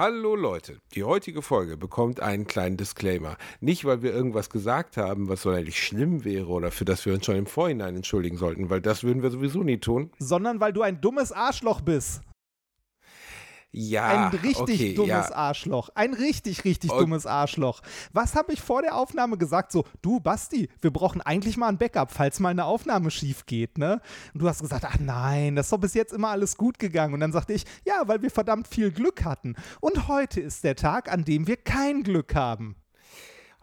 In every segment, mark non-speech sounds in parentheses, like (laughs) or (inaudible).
Hallo Leute, die heutige Folge bekommt einen kleinen Disclaimer. Nicht, weil wir irgendwas gesagt haben, was sonderlich schlimm wäre oder für das wir uns schon im Vorhinein entschuldigen sollten, weil das würden wir sowieso nie tun. Sondern weil du ein dummes Arschloch bist. Ja, ein richtig okay, dummes ja. Arschloch. Ein richtig, richtig Und- dummes Arschloch. Was habe ich vor der Aufnahme gesagt? So, du Basti, wir brauchen eigentlich mal ein Backup, falls mal eine Aufnahme schief geht, ne? Und du hast gesagt, ach nein, das ist doch bis jetzt immer alles gut gegangen. Und dann sagte ich, ja, weil wir verdammt viel Glück hatten. Und heute ist der Tag, an dem wir kein Glück haben.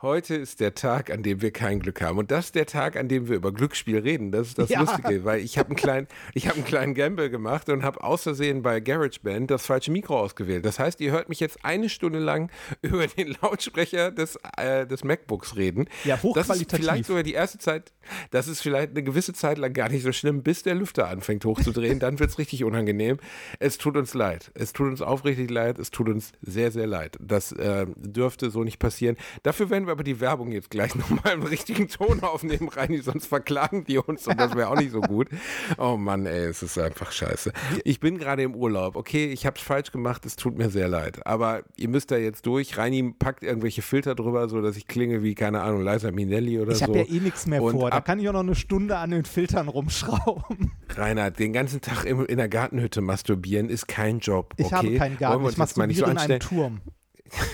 Heute ist der Tag, an dem wir kein Glück haben. Und das ist der Tag, an dem wir über Glücksspiel reden. Das ist das Ja. Lustige, weil ich habe einen kleinen, ich habe einen kleinen Gamble gemacht und habe aus Versehen bei GarageBand das falsche Mikro ausgewählt. Das heißt, ihr hört mich jetzt eine Stunde lang (laughs) über den Lautsprecher des, äh, des MacBooks reden. Ja, Das ist hochqualitativ. vielleicht sogar die erste Zeit, das ist vielleicht eine gewisse Zeit lang gar nicht so schlimm, bis der Lüfter anfängt hochzudrehen. Dann wird es richtig unangenehm. Es tut uns leid. Es tut uns aufrichtig leid. Es tut uns sehr, sehr leid. Das äh, dürfte so nicht passieren. Dafür werden wir aber die Werbung jetzt gleich (laughs) nochmal im richtigen Ton aufnehmen, Reini, sonst verklagen die uns und das wäre auch nicht so gut. Oh Mann, ey, es ist einfach scheiße. Ich bin gerade im Urlaub. Okay, ich habe es falsch gemacht. Es tut mir sehr leid. Aber ihr müsst da jetzt durch. Reini packt irgendwelche Filter drüber, so dass ich klinge wie, keine Ahnung, Liza Minnelli oder Ich so. habe ja eh nichts mehr Und vor. Da kann ich auch noch eine Stunde an den Filtern rumschrauben. Reinhard, den ganzen Tag im, in der Gartenhütte masturbieren ist kein Job. Ich okay? habe keinen Garten. Ich nicht so masturbiere in einem? Turm.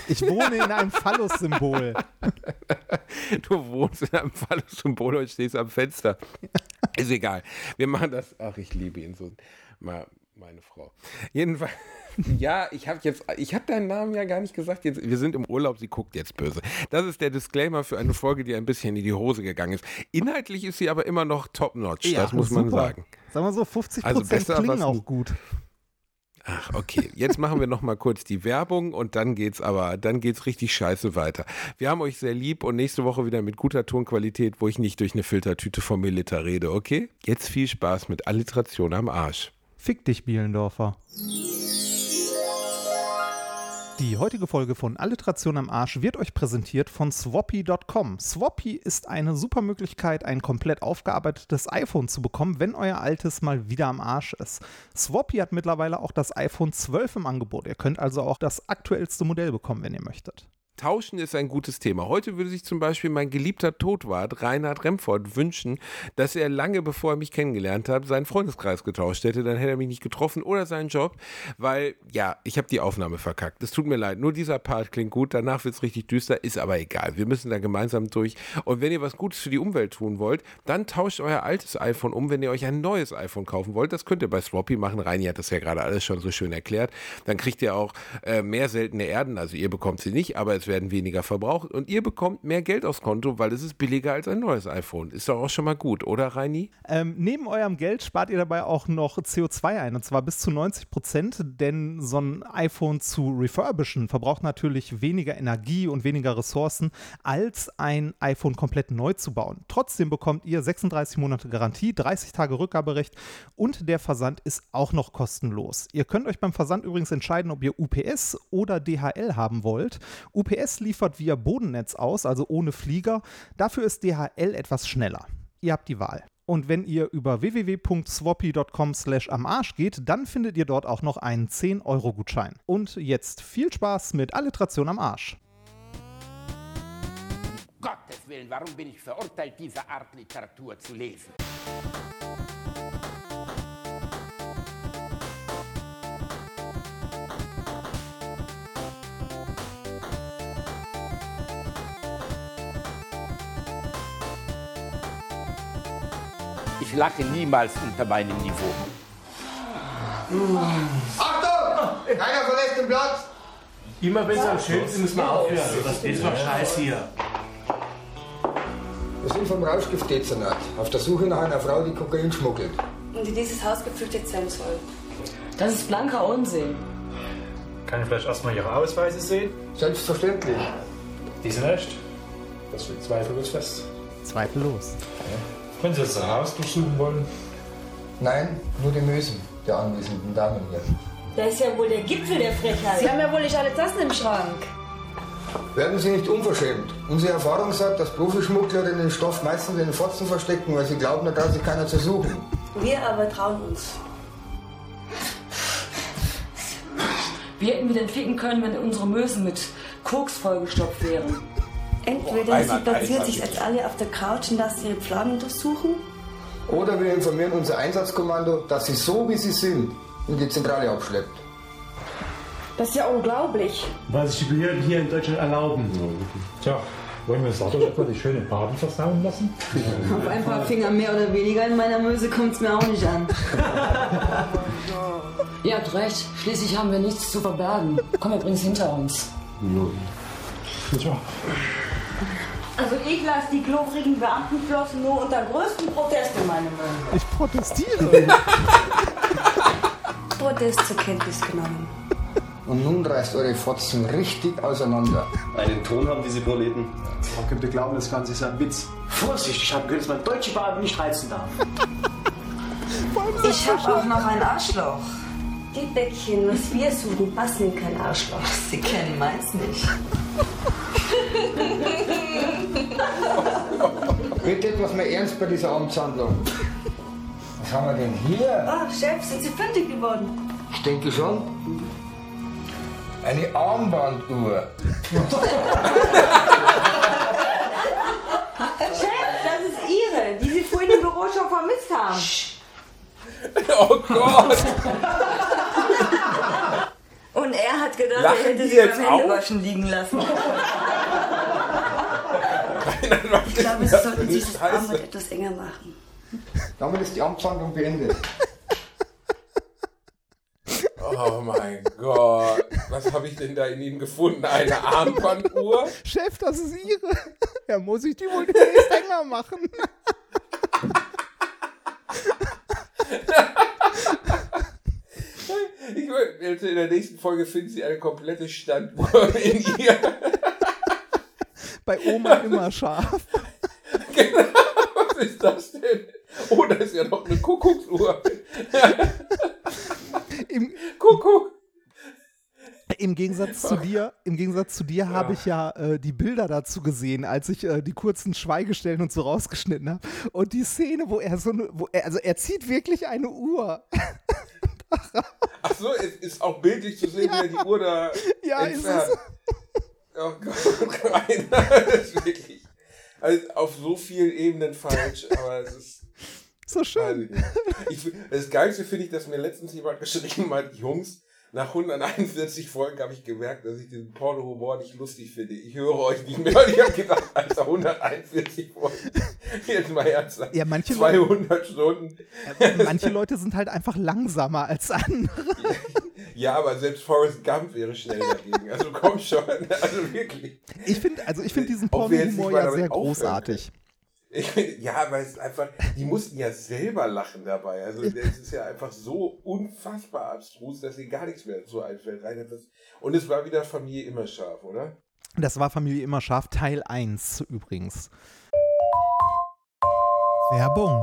Ich wohne in einem Phallus-Symbol. (laughs) Du wohnst in einem Phallus-Symbol und stehst am Fenster. Ist egal. Wir machen das. Ach, ich liebe ihn so. Mal meine Frau. Jedenfalls. (laughs) Ja, ich habe jetzt, ich habe deinen Namen ja gar nicht gesagt. Jetzt, wir sind im Urlaub, sie guckt jetzt böse. Das ist der Disclaimer für eine Folge, die ein bisschen in die Hose gegangen ist. Inhaltlich ist sie aber immer noch top-notch, das muss man super. sagen. Sagen wir so, 50 Also Prozent besser klingen auch gut. Ach, okay. Jetzt machen wir noch mal kurz die Werbung und dann geht's aber, dann geht's richtig scheiße weiter. Wir haben euch sehr lieb und nächste Woche wieder mit guter Tonqualität, wo ich nicht durch eine Filtertüte vom Milita rede, okay? Jetzt viel Spaß mit Alliteration am Arsch. Fick dich, Bielendorfer. Die heutige Folge von Alliteration am Arsch wird euch präsentiert von Swappy.com. Swappy ist eine super Möglichkeit, ein komplett aufgearbeitetes iPhone zu bekommen, wenn euer altes mal wieder am Arsch ist. Swappy hat mittlerweile auch das iPhone 12 im Angebot. Ihr könnt also auch das aktuellste Modell bekommen, wenn ihr möchtet. Tauschen ist ein gutes Thema. Heute würde sich zum Beispiel mein geliebter Todwart Reinhard Remford wünschen, dass er lange bevor er mich kennengelernt hat, seinen Freundeskreis getauscht hätte. Dann hätte er mich nicht getroffen oder seinen Job, weil, ja, ich habe die Aufnahme verkackt. Es tut mir leid. Nur dieser Part klingt gut. Danach wird es richtig düster. Ist aber egal. Wir müssen da gemeinsam durch. Und wenn ihr was Gutes für die Umwelt tun wollt, dann tauscht euer altes iPhone um, wenn ihr euch ein neues iPhone kaufen wollt. Das könnt ihr bei Swappy machen. Reini hat das ja gerade alles schon so schön erklärt. Dann kriegt ihr auch äh, mehr seltene Erden. Also ihr bekommt sie nicht, aber es werden weniger verbraucht. Und ihr bekommt mehr Geld aufs Konto, weil es ist billiger als ein neues iPhone. Ist doch auch schon mal gut, oder Reini? Ähm, neben eurem Geld spart ihr dabei auch noch CO2 ein und zwar bis zu 90 Prozent, denn so ein iPhone zu refurbischen verbraucht natürlich weniger Energie und weniger Ressourcen, als ein iPhone komplett neu zu bauen. Trotzdem bekommt ihr 36 Monate Garantie, 30 Tage Rückgaberecht und der Versand ist auch noch kostenlos. Ihr könnt euch beim Versand übrigens entscheiden, ob ihr UPS oder DHL haben wollt. UPS liefert via Bodennetz aus, also ohne Flieger. Dafür ist DHL etwas schneller. Ihr habt die Wahl. Und wenn ihr über www.swappy.com slash am Arsch geht, dann findet ihr dort auch noch einen 10-Euro-Gutschein. Und jetzt viel Spaß mit Alliteration am Arsch. Gottes Willen, warum bin ich verurteilt, diese Art Literatur zu lesen? Ich lache niemals unter meinem Niveau. Achtung! Keiner verlässt den Platz! Immer wenn es am schönsten müssen wir aufhören. Das ist doch scheiß hier. Wir sind vom Rauschgiftdezernat auf der Suche nach einer Frau, die Kokain schmuggelt. und in dieses Haus geflüchtet sein soll. Das ist blanker Unsinn. Kann ich vielleicht erstmal Ihre Ausweise sehen? Selbstverständlich. Die sind echt. Das steht zweifellos fest. Zweifellos. Wenn Sie das Haus durchsuchen wollen, Nein, nur die Mösen der anwesenden Damen hier. Das ist ja wohl der Gipfel der Frechheit. Sie haben ja wohl nicht alle Tassen im Schrank. Werden Sie nicht unverschämt. Unsere Erfahrung sagt, dass Profischmuggler den Stoff meistens in den Fotzen verstecken, weil sie glauben, da kann sich keiner zu suchen. Wir aber trauen uns. Wie hätten wir denn ficken können, wenn unsere Mösen mit Koks vollgestopft wären? Entweder sie platziert sich als alle auf der Couch und lässt ihre Pfladen untersuchen. Oder wir informieren unser Einsatzkommando, dass sie so wie sie sind in die Zentrale abschleppt. Das ist ja unglaublich. Weil sich die Behörden hier in Deutschland erlauben. Tja, wollen wir Sato (laughs) etwa die schöne Baden versauen lassen? Auf ein paar Finger mehr oder weniger in meiner Möse kommt's mir auch nicht an. Ihr habt recht, schließlich haben wir nichts zu verbergen. Komm, wir bringen's hinter uns. Tja, Also ich lasse die klofrigen Beamtenflossen nur unter größtem Protest in meine Möse. Ich protestiere. (laughs) Protest zur Kenntnis genommen. Und nun reißt eure Fotzen richtig auseinander. Einen Ton haben diese Proleten. Man könnte glauben, das Ganze ist ein Witz. Vorsicht, ich habe gehört, dass man deutsche Beamte nicht reizen darf. Ich habe auch noch ein Arschloch. Die Bäckchen, was wir suchen, passen in kein Arschloch. Sie kennen meins nicht. (laughs) Bitte etwas mehr Ernst bei dieser Amtshandlung. Was haben wir denn hier? Oh, Chef, sind Sie fündig geworden? Ich denke schon. Eine Armbanduhr. (laughs) Chef, das ist Ihre, die Sie vorhin im Büro schon vermisst haben. Oh Gott! (laughs) Und er hat gedacht, Lachen er hätte sie beim? Händewaschen liegen lassen. (laughs) Ich glaube, Sie das sollten sich das Armband etwas enger machen. Damit ist die Amtshandlung beendet. Oh mein Gott. Was habe ich denn da in ihm gefunden? Eine Armbanduhr? Chef, das ist Ihre. Ja, muss ich die wohl demnächst enger machen. Ich will, in der nächsten Folge finden Sie eine komplette Standuhr in ihr. Bei Oma immer scharf. (laughs) Was ist das denn? Oh, da ist ja noch eine Kuckucksuhr. Im, Kuckuck. Im Gegensatz zu dir, im Gegensatz zu dir habe ich ja äh, die Bilder dazu gesehen, als ich äh, die kurzen Schweigestellen und so rausgeschnitten habe. Und die Szene, wo er so eine, wo er, also er zieht wirklich eine Uhr. Ach so, es ist auch bildlich zu sehen, wie er die Uhr da Ja, ist entfernt. es. Oh Gott, (laughs) Rainer, (laughs) das ist wirklich also auf so vielen Ebenen falsch, (laughs) aber es ist So schön. ich das Geilste finde ich, dass mir letztens jemand geschrieben hat, Jungs, nach 141 Folgen habe ich gemerkt, dass ich diesen Porno-Humor nicht lustig finde. Ich höre euch nicht mehr. Und ich habe gedacht, Alter, 141 Folgen. Jetzt mal ernsthaft. Ja, manche Leute- 200 Stunden. Manche Leute sind halt einfach langsamer als andere. Ja, aber selbst Forrest Gump wäre schnell dagegen. Also komm schon. Also wirklich. Ich finde, also ich finde diesen Porno-Humor ja sehr großartig. Ich (laughs) find, ja, weil es einfach, die mussten ja selber lachen dabei. Also es ist ja einfach so unfassbar abstrus, dass ihnen gar nichts mehr so einfällt. Rein Und es war wieder Familie immer scharf, oder? Das war Familie immer scharf, Teil 1 übrigens. Werbung.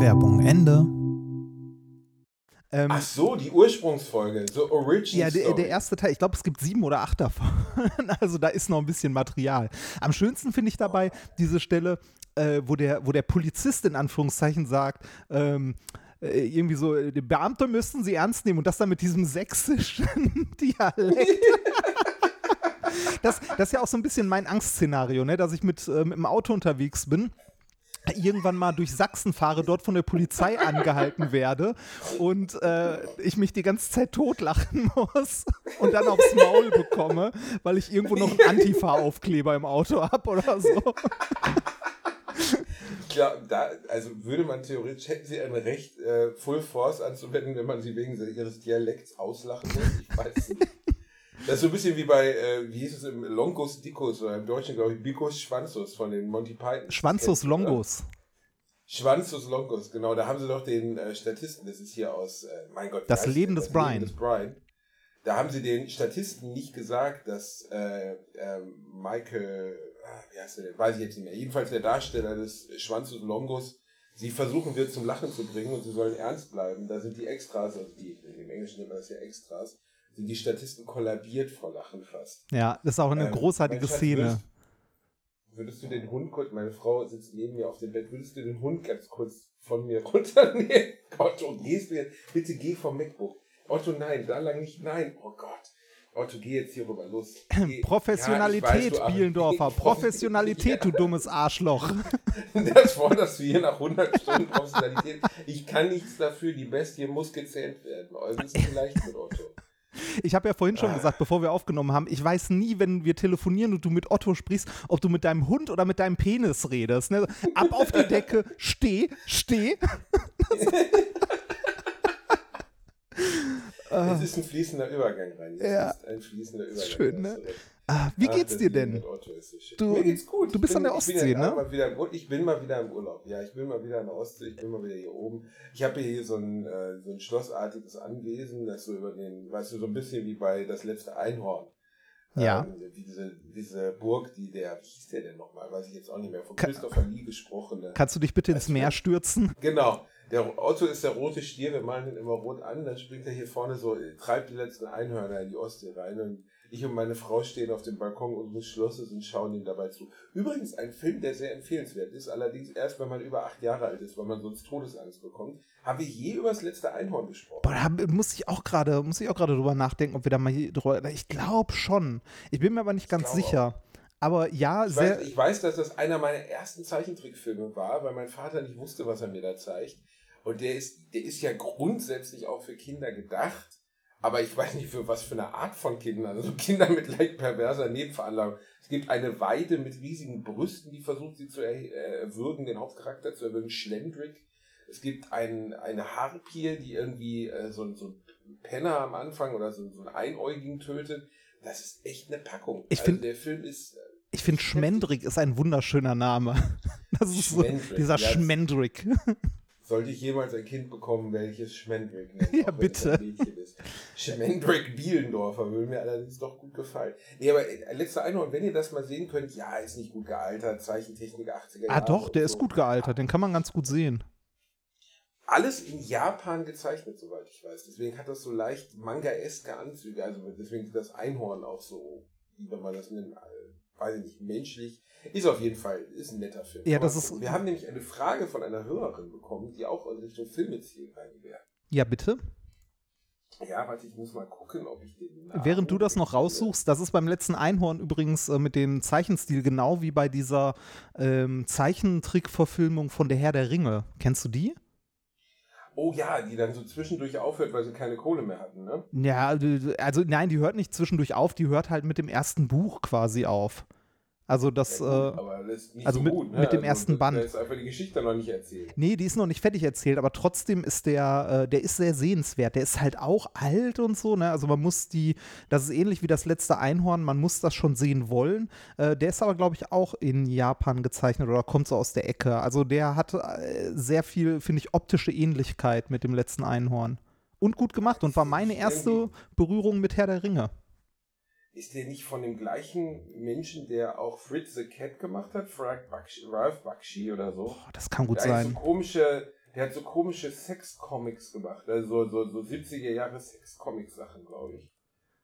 Werbung Ende. Ähm, Ach so, die Ursprungsfolge, so Origin ja, der, der erste Teil, ich glaube, es gibt sieben oder acht davon. (laughs) also da ist noch ein bisschen Material. Am schönsten finde ich dabei diese Stelle, äh, wo, der, wo der Polizist in Anführungszeichen sagt, ähm, äh, irgendwie so, äh, die Beamte müssten sie ernst nehmen und das dann mit diesem sächsischen (laughs) Dialekt. (laughs) das, das ist ja auch so ein bisschen mein Angstszenario, ne? dass ich mit, äh, mit dem Auto unterwegs bin irgendwann mal durch Sachsen fahre, dort von der Polizei angehalten werde und äh, ich mich die ganze Zeit totlachen (laughs) muss und dann aufs Maul bekomme, weil ich irgendwo noch einen Antifa-Aufkleber im Auto habe oder so. Glaube, da, also würde man theoretisch, hätten sie ein Recht, äh, Full Force anzuwenden, wenn man sie wegen ihres Dialekts auslachen muss. Ich weiß nicht. Das ist so ein bisschen wie bei, äh, wie hieß es im Longus Dicus oder im Deutschen, glaube ich, Bicus Schwanzus von den Monty Python. Schwanzus Longus. Schwanzus Longus, genau. Da haben sie doch den äh, Statisten, das ist hier aus, äh, mein Gott. Das Leben des Brian. Leben des Brian. Da haben sie den Statisten nicht gesagt, dass äh, äh, Michael, ah, wie heißt der denn? Weiß ich jetzt nicht mehr. Jedenfalls der Darsteller des Schwanzus Longus sie versuchen wird zum Lachen zu bringen und sie sollen ernst bleiben. Da sind die Extras, also die, im Englischen nennt man das ja Extras, sind die Statisten kollabiert vor Lachen fast. Ja, das ist auch eine Ähm, großartige Schatz, Szene. Würdest, würdest du den Hund kurz, meine Frau sitzt neben mir auf dem Bett, würdest du den Hund ganz kurz von mir (laughs) runternehmen? Otto, gehst du jetzt? Bitte geh vom MacBook. Otto, nein, da lang nicht, nein. Oh Gott. Otto, geh jetzt hier rüber, los. (clears throat) Geh. Professionalität, Ja, weiß. Bielendorfer. (laughs) Professionalität, du dummes Arschloch. (laughs) Das forderst du hier nach 100 Stunden Professionalität. Ich kann nichts dafür, die Bestie muss gezähmt werden. Also ist vielleicht mit Otto. Ich habe ja vorhin schon gesagt, bevor wir aufgenommen haben, ich weiß nie, wenn wir telefonieren und du mit Otto sprichst, ob du mit deinem Hund oder mit deinem Penis redest. Ne? Ab auf die Decke, steh, steh. (laughs) Es ist ein fließender Übergang rein. Es. Ja. ist ein fließender Übergang. Schön, ne? Ah, wie Ach, geht's dir denn? Du- Mir geht's gut. du bist Ich an der bin Ostsee, ne? Mal wieder, ich bin mal wieder im Urlaub. Ja, ich bin mal wieder an der Ostsee. Ich bin mal wieder hier oben. Ich habe hier so ein, äh, so ein schlossartiges Anwesen, das so über den, weißt du, so ein bisschen wie bei Das letzte Einhorn. Ja. Ähm, diese, diese Burg, die der, wie hieß der denn nochmal? Weiß ich jetzt auch nicht mehr. Von Ka- Christopher Lee gesprochene. Kannst du dich bitte ins Meer stürzen? (laughs) Genau. Der Otto ist der rote Stier, wir malen ihn immer rot an, dann springt er hier vorne so, äh, treibt die letzten Einhörner in die Ostsee rein und ich und meine Frau stehen auf dem Balkon unseres Schlosses und schauen ihm dabei zu. Übrigens ein Film, der sehr empfehlenswert ist, allerdings erst, wenn man über acht Jahre alt ist, weil man sonst Todesangst bekommt. Haben wir je über das letzte Einhorn gesprochen? Boah, da muss ich auch gerade, muss ich auch gerade drüber nachdenken, ob wir da mal hier drüber. Ich glaube schon. Ich bin mir aber nicht ganz sicher. Aber ja, Ich sehr. weiß, ich weiß, dass das einer meiner ersten Zeichentrickfilme war, weil mein Vater nicht wusste, was er mir da zeigt. Und der ist, der ist ja grundsätzlich auch für Kinder gedacht. Aber ich weiß nicht, für was für eine Art von Kindern. Also Kinder mit leicht perverser Nebenveranlagung. Es gibt eine Weide mit riesigen Brüsten, die versucht, sie zu er- äh, erwürgen, den Hauptcharakter zu erwürgen, Schlendrick. Es gibt ein, eine Harpie, die irgendwie äh, so, so ein Penner am Anfang oder so, so einen Einäugigen tötet. Das ist echt eine Packung. Ich also der Film ist äh, Ich finde Schmendrick ist ein wunderschöner Name. (laughs) Das ist so, Schmendrick, dieser ja, Schmendrick. Sollte ich jemals ein Kind bekommen, welches Schmendrick nennt, (laughs) Ja, bitte. Schmendrick Bielendorfer würde mir allerdings doch gut gefallen. Nee, aber äh, letzter Einhorn, wenn ihr das mal sehen könnt, ja, ist nicht gut gealtert, Zeichentechnik 80er Ah, Jahre doch, und der so. ist gut gealtert. Den kann man ganz gut sehen. Alles in Japan gezeichnet, soweit ich weiß. Deswegen hat das so leicht manga-eske Anzüge. Also deswegen ist das Einhorn auch so, wie wenn man das nennt, äh, weiß ich nicht, menschlich. Ist auf jeden Fall, ist ein netter Film. Ja, das ist- Wir haben nämlich eine Frage von einer Hörerin bekommen, die auch in Richtung Filmeziel rein wäre. Ja, bitte. Ja, warte, ich muss mal gucken, ob ich den. Namen Während du das noch raussuchst, das ist beim letzten Einhorn übrigens äh, mit dem Zeichenstil genau wie bei dieser ähm, Zeichentrickverfilmung von Der Herr der Ringe. Kennst du die? Oh ja, die dann so zwischendurch aufhört, weil sie keine Kohle mehr hatten, ne? Ja, also nein, die hört nicht zwischendurch auf, die hört halt mit dem ersten Buch quasi auf. Also das, Ja, gut, äh, das ist nicht also so mit- gut, ne? mit dem also, ersten Band. Da ist einfach die Geschichte noch nicht erzählt. nee, die ist noch nicht fertig erzählt, aber trotzdem ist der, äh, der ist sehr sehenswert. Der ist halt auch alt und so, ne? Also man muss die, das ist ähnlich wie das letzte Einhorn, man muss das schon sehen wollen. Äh, der ist aber, glaube ich, auch in Japan gezeichnet oder kommt so aus der Ecke. Also der hat äh, sehr viel, finde ich, optische Ähnlichkeit mit dem letzten Einhorn. Und gut gemacht und war meine erste Berührung mit Herr der Ringe. Ist der nicht von dem gleichen Menschen, der auch Fritz the Cat gemacht hat? Frank Bakshi, Ralph Bakshi oder so? Boah, das kann gut der sein. so komische, Der hat so komische Sex-Comics gemacht. Also so, so 70er Jahre Sex-Comics-Sachen, glaube ich.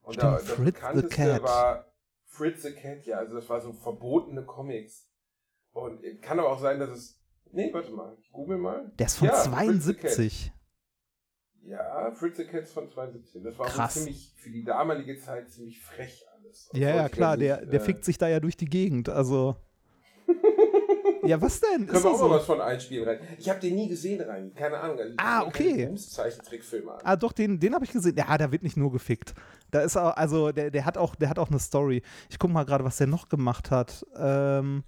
Und Stimmt, da, das Fritz the bekannteste Cat. war Fritz the Cat, ja. Also das war so verbotene Comics. Und kann aber auch sein, dass es. Nee, warte mal. Ich google mal. Der ist von Ja, Fritz the Cat. 72. Ja, Fritz the Cat ist von 72. Das war Krass. ziemlich, für die damalige Zeit ziemlich frech alles. Das Ja, ja, klar, nicht, der, der äh, fickt sich da ja durch die Gegend. Also. (laughs) ja, was denn? Können wir auch mal so? was von einspielen rein. Ich habe den nie gesehen rein. Keine Ahnung. Also, Ah, okay. Booms-Zeichentrickfilme an. Ah, doch, den, den habe ich gesehen. Ja, da wird nicht nur gefickt. Da ist auch, also der, der hat auch, der hat auch eine Story. Ich gucke mal gerade, was der noch gemacht hat. Ähm,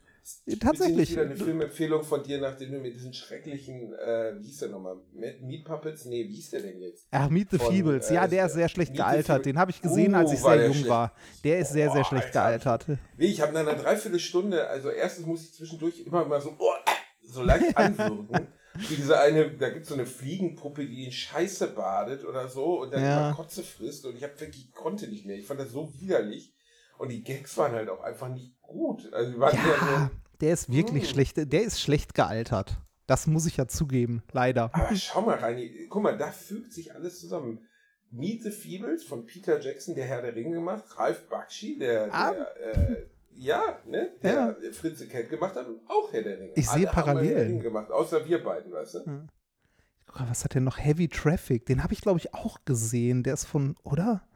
tatsächlich. Wieder eine Filmempfehlung von dir, nachdem du mit diesen schrecklichen, äh, wie hieß der nochmal? Meat Puppets? Nee, wie hieß der denn jetzt? Ach, Meet the Von, Feebles. äh, Ja, der ist sehr schlecht Meet gealtert. Den habe ich gesehen, als Uh, ich sehr jung schlecht. war. Der ist sehr, sehr Boah, schlecht Alter. gealtert. Nee, ich habe nach einer Dreiviertelstunde, also erstens muss ich zwischendurch immer mal so, oh, so leicht (laughs) anwirken. Wie diese eine, da gibt es so eine Fliegenpuppe, die in Scheiße badet oder so und dann Ja. immer Kotze frisst und ich hab wirklich, ich konnte nicht mehr. Ich fand das so widerlich. Und die Gags waren halt auch einfach nicht gut. Also Ja, so, der ist wirklich Hm. schlecht. Der ist schlecht gealtert. Das muss ich ja zugeben, leider. Aber schau mal rein, guck mal, da fügt sich alles zusammen. Meet the Feebles von Peter Jackson, der Herr der Ringe gemacht, Ralph Bakshi, der, Ah. der äh, ja, ne, der Fritze Cat gemacht hat und auch Herr der Ringe. Ich sehe Parallelen. Gemacht, außer wir beiden, weißt du? Guck mal, was hat der noch? Heavy Traffic. Den habe ich, glaube ich, auch gesehen. Der ist von, oder?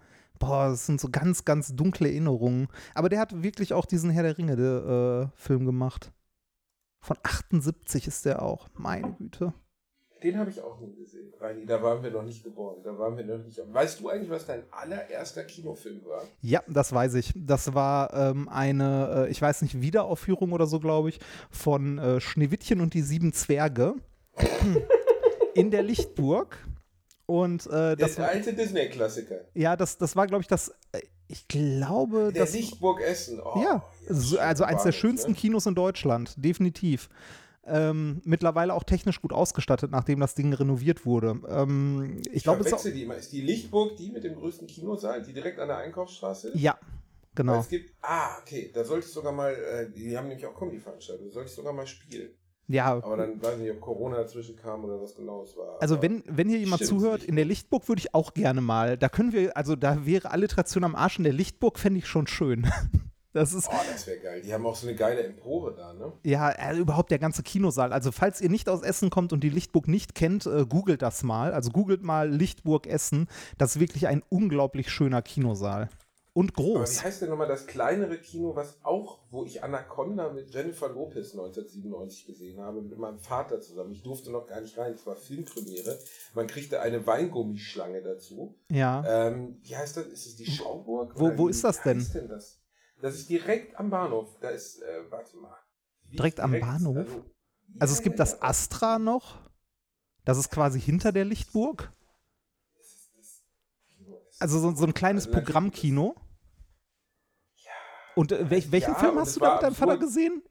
Boah, das sind so ganz, ganz dunkle Erinnerungen. Aber der hat wirklich auch diesen Herr der Ringe-Film gemacht. Von 78 ist der auch. Meine Güte. Den habe ich auch nie gesehen, Reini, da waren wir noch nicht geboren, da waren wir noch nicht. Weißt du eigentlich, was dein allererster Kinofilm war? Ja, das weiß ich. Das war ähm, eine, äh, ich weiß nicht, Wiederaufführung oder so, glaube ich, von äh, Schneewittchen und die sieben Zwerge (clears throat) in der Lichtburg. Und äh, das Der alte Disney-Klassiker. ja, das, das war, glaube ich, das, äh, ich glaube, Der das Lichtburg Essen. Oh, Ja, so, also eins der schönsten ne? Kinos in Deutschland, definitiv. Ähm, mittlerweile auch technisch gut ausgestattet, nachdem das Ding renoviert wurde. Ähm, ich Ich glaube, es die immer. Ist die Lichtburg die mit dem größten Kinosaal, die direkt an der Einkaufsstraße ist? ja, Weil genau. Es gibt, ah, okay, da sollte ich sogar mal, äh, die haben nämlich auch Comedy-Veranstaltungen, da sollte ich sogar mal spielen. Ja, Aber dann weiß ich nicht, ob Corona dazwischen kam oder was genau es war. also wenn, wenn hier jemand zuhört, in der Lichtburg würde ich auch gerne mal. Da können wir, also da wäre Alliteration am Arsch in der Lichtburg, fände ich schon schön. (laughs) Das ist, Oh, das wäre geil. Die haben auch so eine geile Empore da, ne? ja, also überhaupt der ganze Kinosaal. Also falls ihr nicht aus Essen kommt und die Lichtburg nicht kennt, äh, googelt das mal. Also googelt mal Lichtburg Essen. Das ist wirklich ein unglaublich schöner Kinosaal. Und Aber groß. wie heißt denn nochmal das kleinere Kino, was auch, wo ich Anaconda mit Jennifer Lopez 1997 gesehen habe, mit meinem Vater zusammen. Ich durfte noch gar nicht rein, es war Filmpremiere. Man kriegte eine Weingummischlange dazu. Ja. Ähm, wie heißt das? Ist es die Schauburg? Wo- wo ist das denn? denn das? Das ist direkt am Bahnhof. Da ist, äh, warte mal. Wie Direkt am direkt- Bahnhof? Also, Also ja, es gibt ja, das. Astra noch. Das ist quasi hinter der Lichtburg. Also so, so ein kleines Also, Programmkino. Und äh, welch, welchen ja, Film hast du da mit deinem Vater gesehen?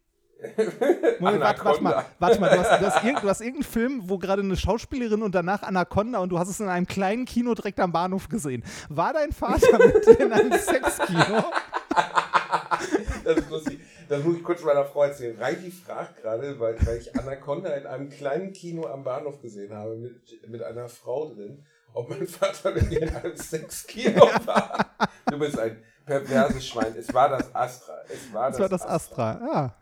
(laughs) Moment, warte, warte mal, warte mal, du hast, du, hast (laughs) irgend, du hast irgendeinen Film, wo gerade eine Schauspielerin und danach Anaconda und du hast es in einem kleinen Kino direkt am Bahnhof gesehen. War dein Vater (laughs) mit dir in einem Sexkino? Das ist lustig. Das muss ich kurz meiner Frau erzählen. Reiki fragt gerade, weil, weil ich Anaconda in einem kleinen Kino am Bahnhof gesehen habe, mit, mit einer Frau drin, ob mein Vater mit mir in einem Sexkino war. Du bist ein perverses Schwein. Es war das Astra. Es war das, Das war das Astra. Ja.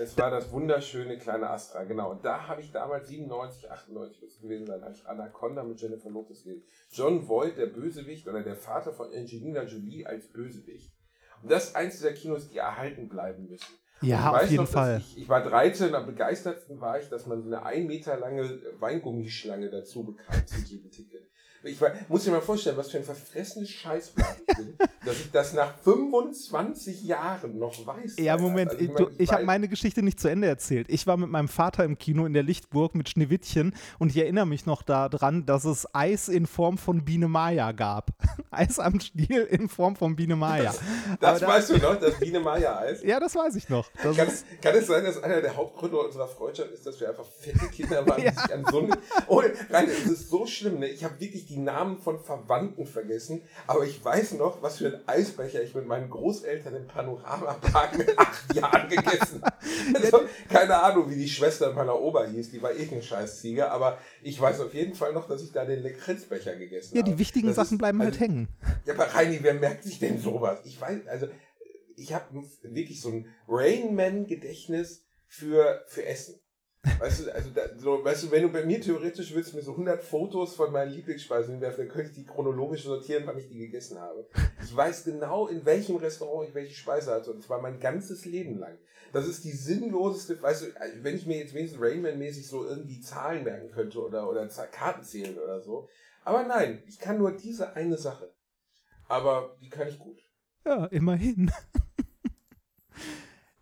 Es war das wunderschöne kleine Astra, genau. Und da habe ich damals 97, 98 muss es gewesen sein, habe ich Anaconda mit Jennifer Lopez gesehen. John Voight, der Bösewicht oder der Vater von Angelina Jolie als Bösewicht. Und das ist eins dieser Kinos, die erhalten bleiben müssen. Ja, auf weiß jeden noch, Fall. Ich, ich war 13, am begeistertsten war ich, dass man so eine ein Meter lange Weingummischlange dazu bekam zu jedem Ticket. Ich muss dir mal vorstellen, was für ein verfressenes Scheißblatt ich bin, (laughs) dass ich das nach 25 Jahren noch weiß. Ja, Alter. Moment, Also ich, du, ich habe meine Geschichte nicht zu Ende erzählt. Ich war mit meinem Vater im Kino in der Lichtburg mit Schneewittchen und ich erinnere mich noch daran, dass es Eis in Form von Biene Maya gab. (laughs) Eis am Stiel in Form von Biene Maya. Das Aber da- weißt du noch, das Biene Maya Eis. Ja, das weiß ich noch. Das Kann, kann es sein, dass einer der Hauptgründe unserer Freundschaft ist, dass wir einfach fette Kinder waren, (laughs) die Ja. sich an so eine. Oh, rein, es ist so schlimm, ne? Ich habe wirklich die Namen von Verwandten vergessen, aber ich weiß noch, was für ein Eisbecher ich mit meinen Großeltern im Panoramapark mit (laughs) acht Jahren gegessen habe. Also, keine Ahnung, wie die Schwester meiner Oma hieß, die war eh ein Scheißziege, aber ich weiß auf jeden Fall noch, dass ich da den Lekritzbecher gegessen Ja, habe. die wichtigen Das Sachen ist- bleiben halt also, hängen. Ja, aber Reini, wer merkt sich denn sowas? Ich weiß, also ich habe wirklich so ein Rainman-Gedächtnis für, für Essen. Weißt du, also da, so, weißt du, wenn du bei mir theoretisch willst mir so 100 Fotos von meinen Lieblingsspeisen hinwerfen, dann könnte ich die chronologisch sortieren, wann ich die gegessen habe. Ich weiß genau, in welchem Restaurant ich welche Speise hatte und zwar mein ganzes Leben lang. Das ist die sinnloseste, weißt du, wenn ich mir jetzt wenigstens Rainman-mäßig so irgendwie Zahlen merken könnte oder, oder Karten zählen oder so. Aber nein, ich kann nur diese eine Sache. Aber die kann ich gut. Ja, immerhin.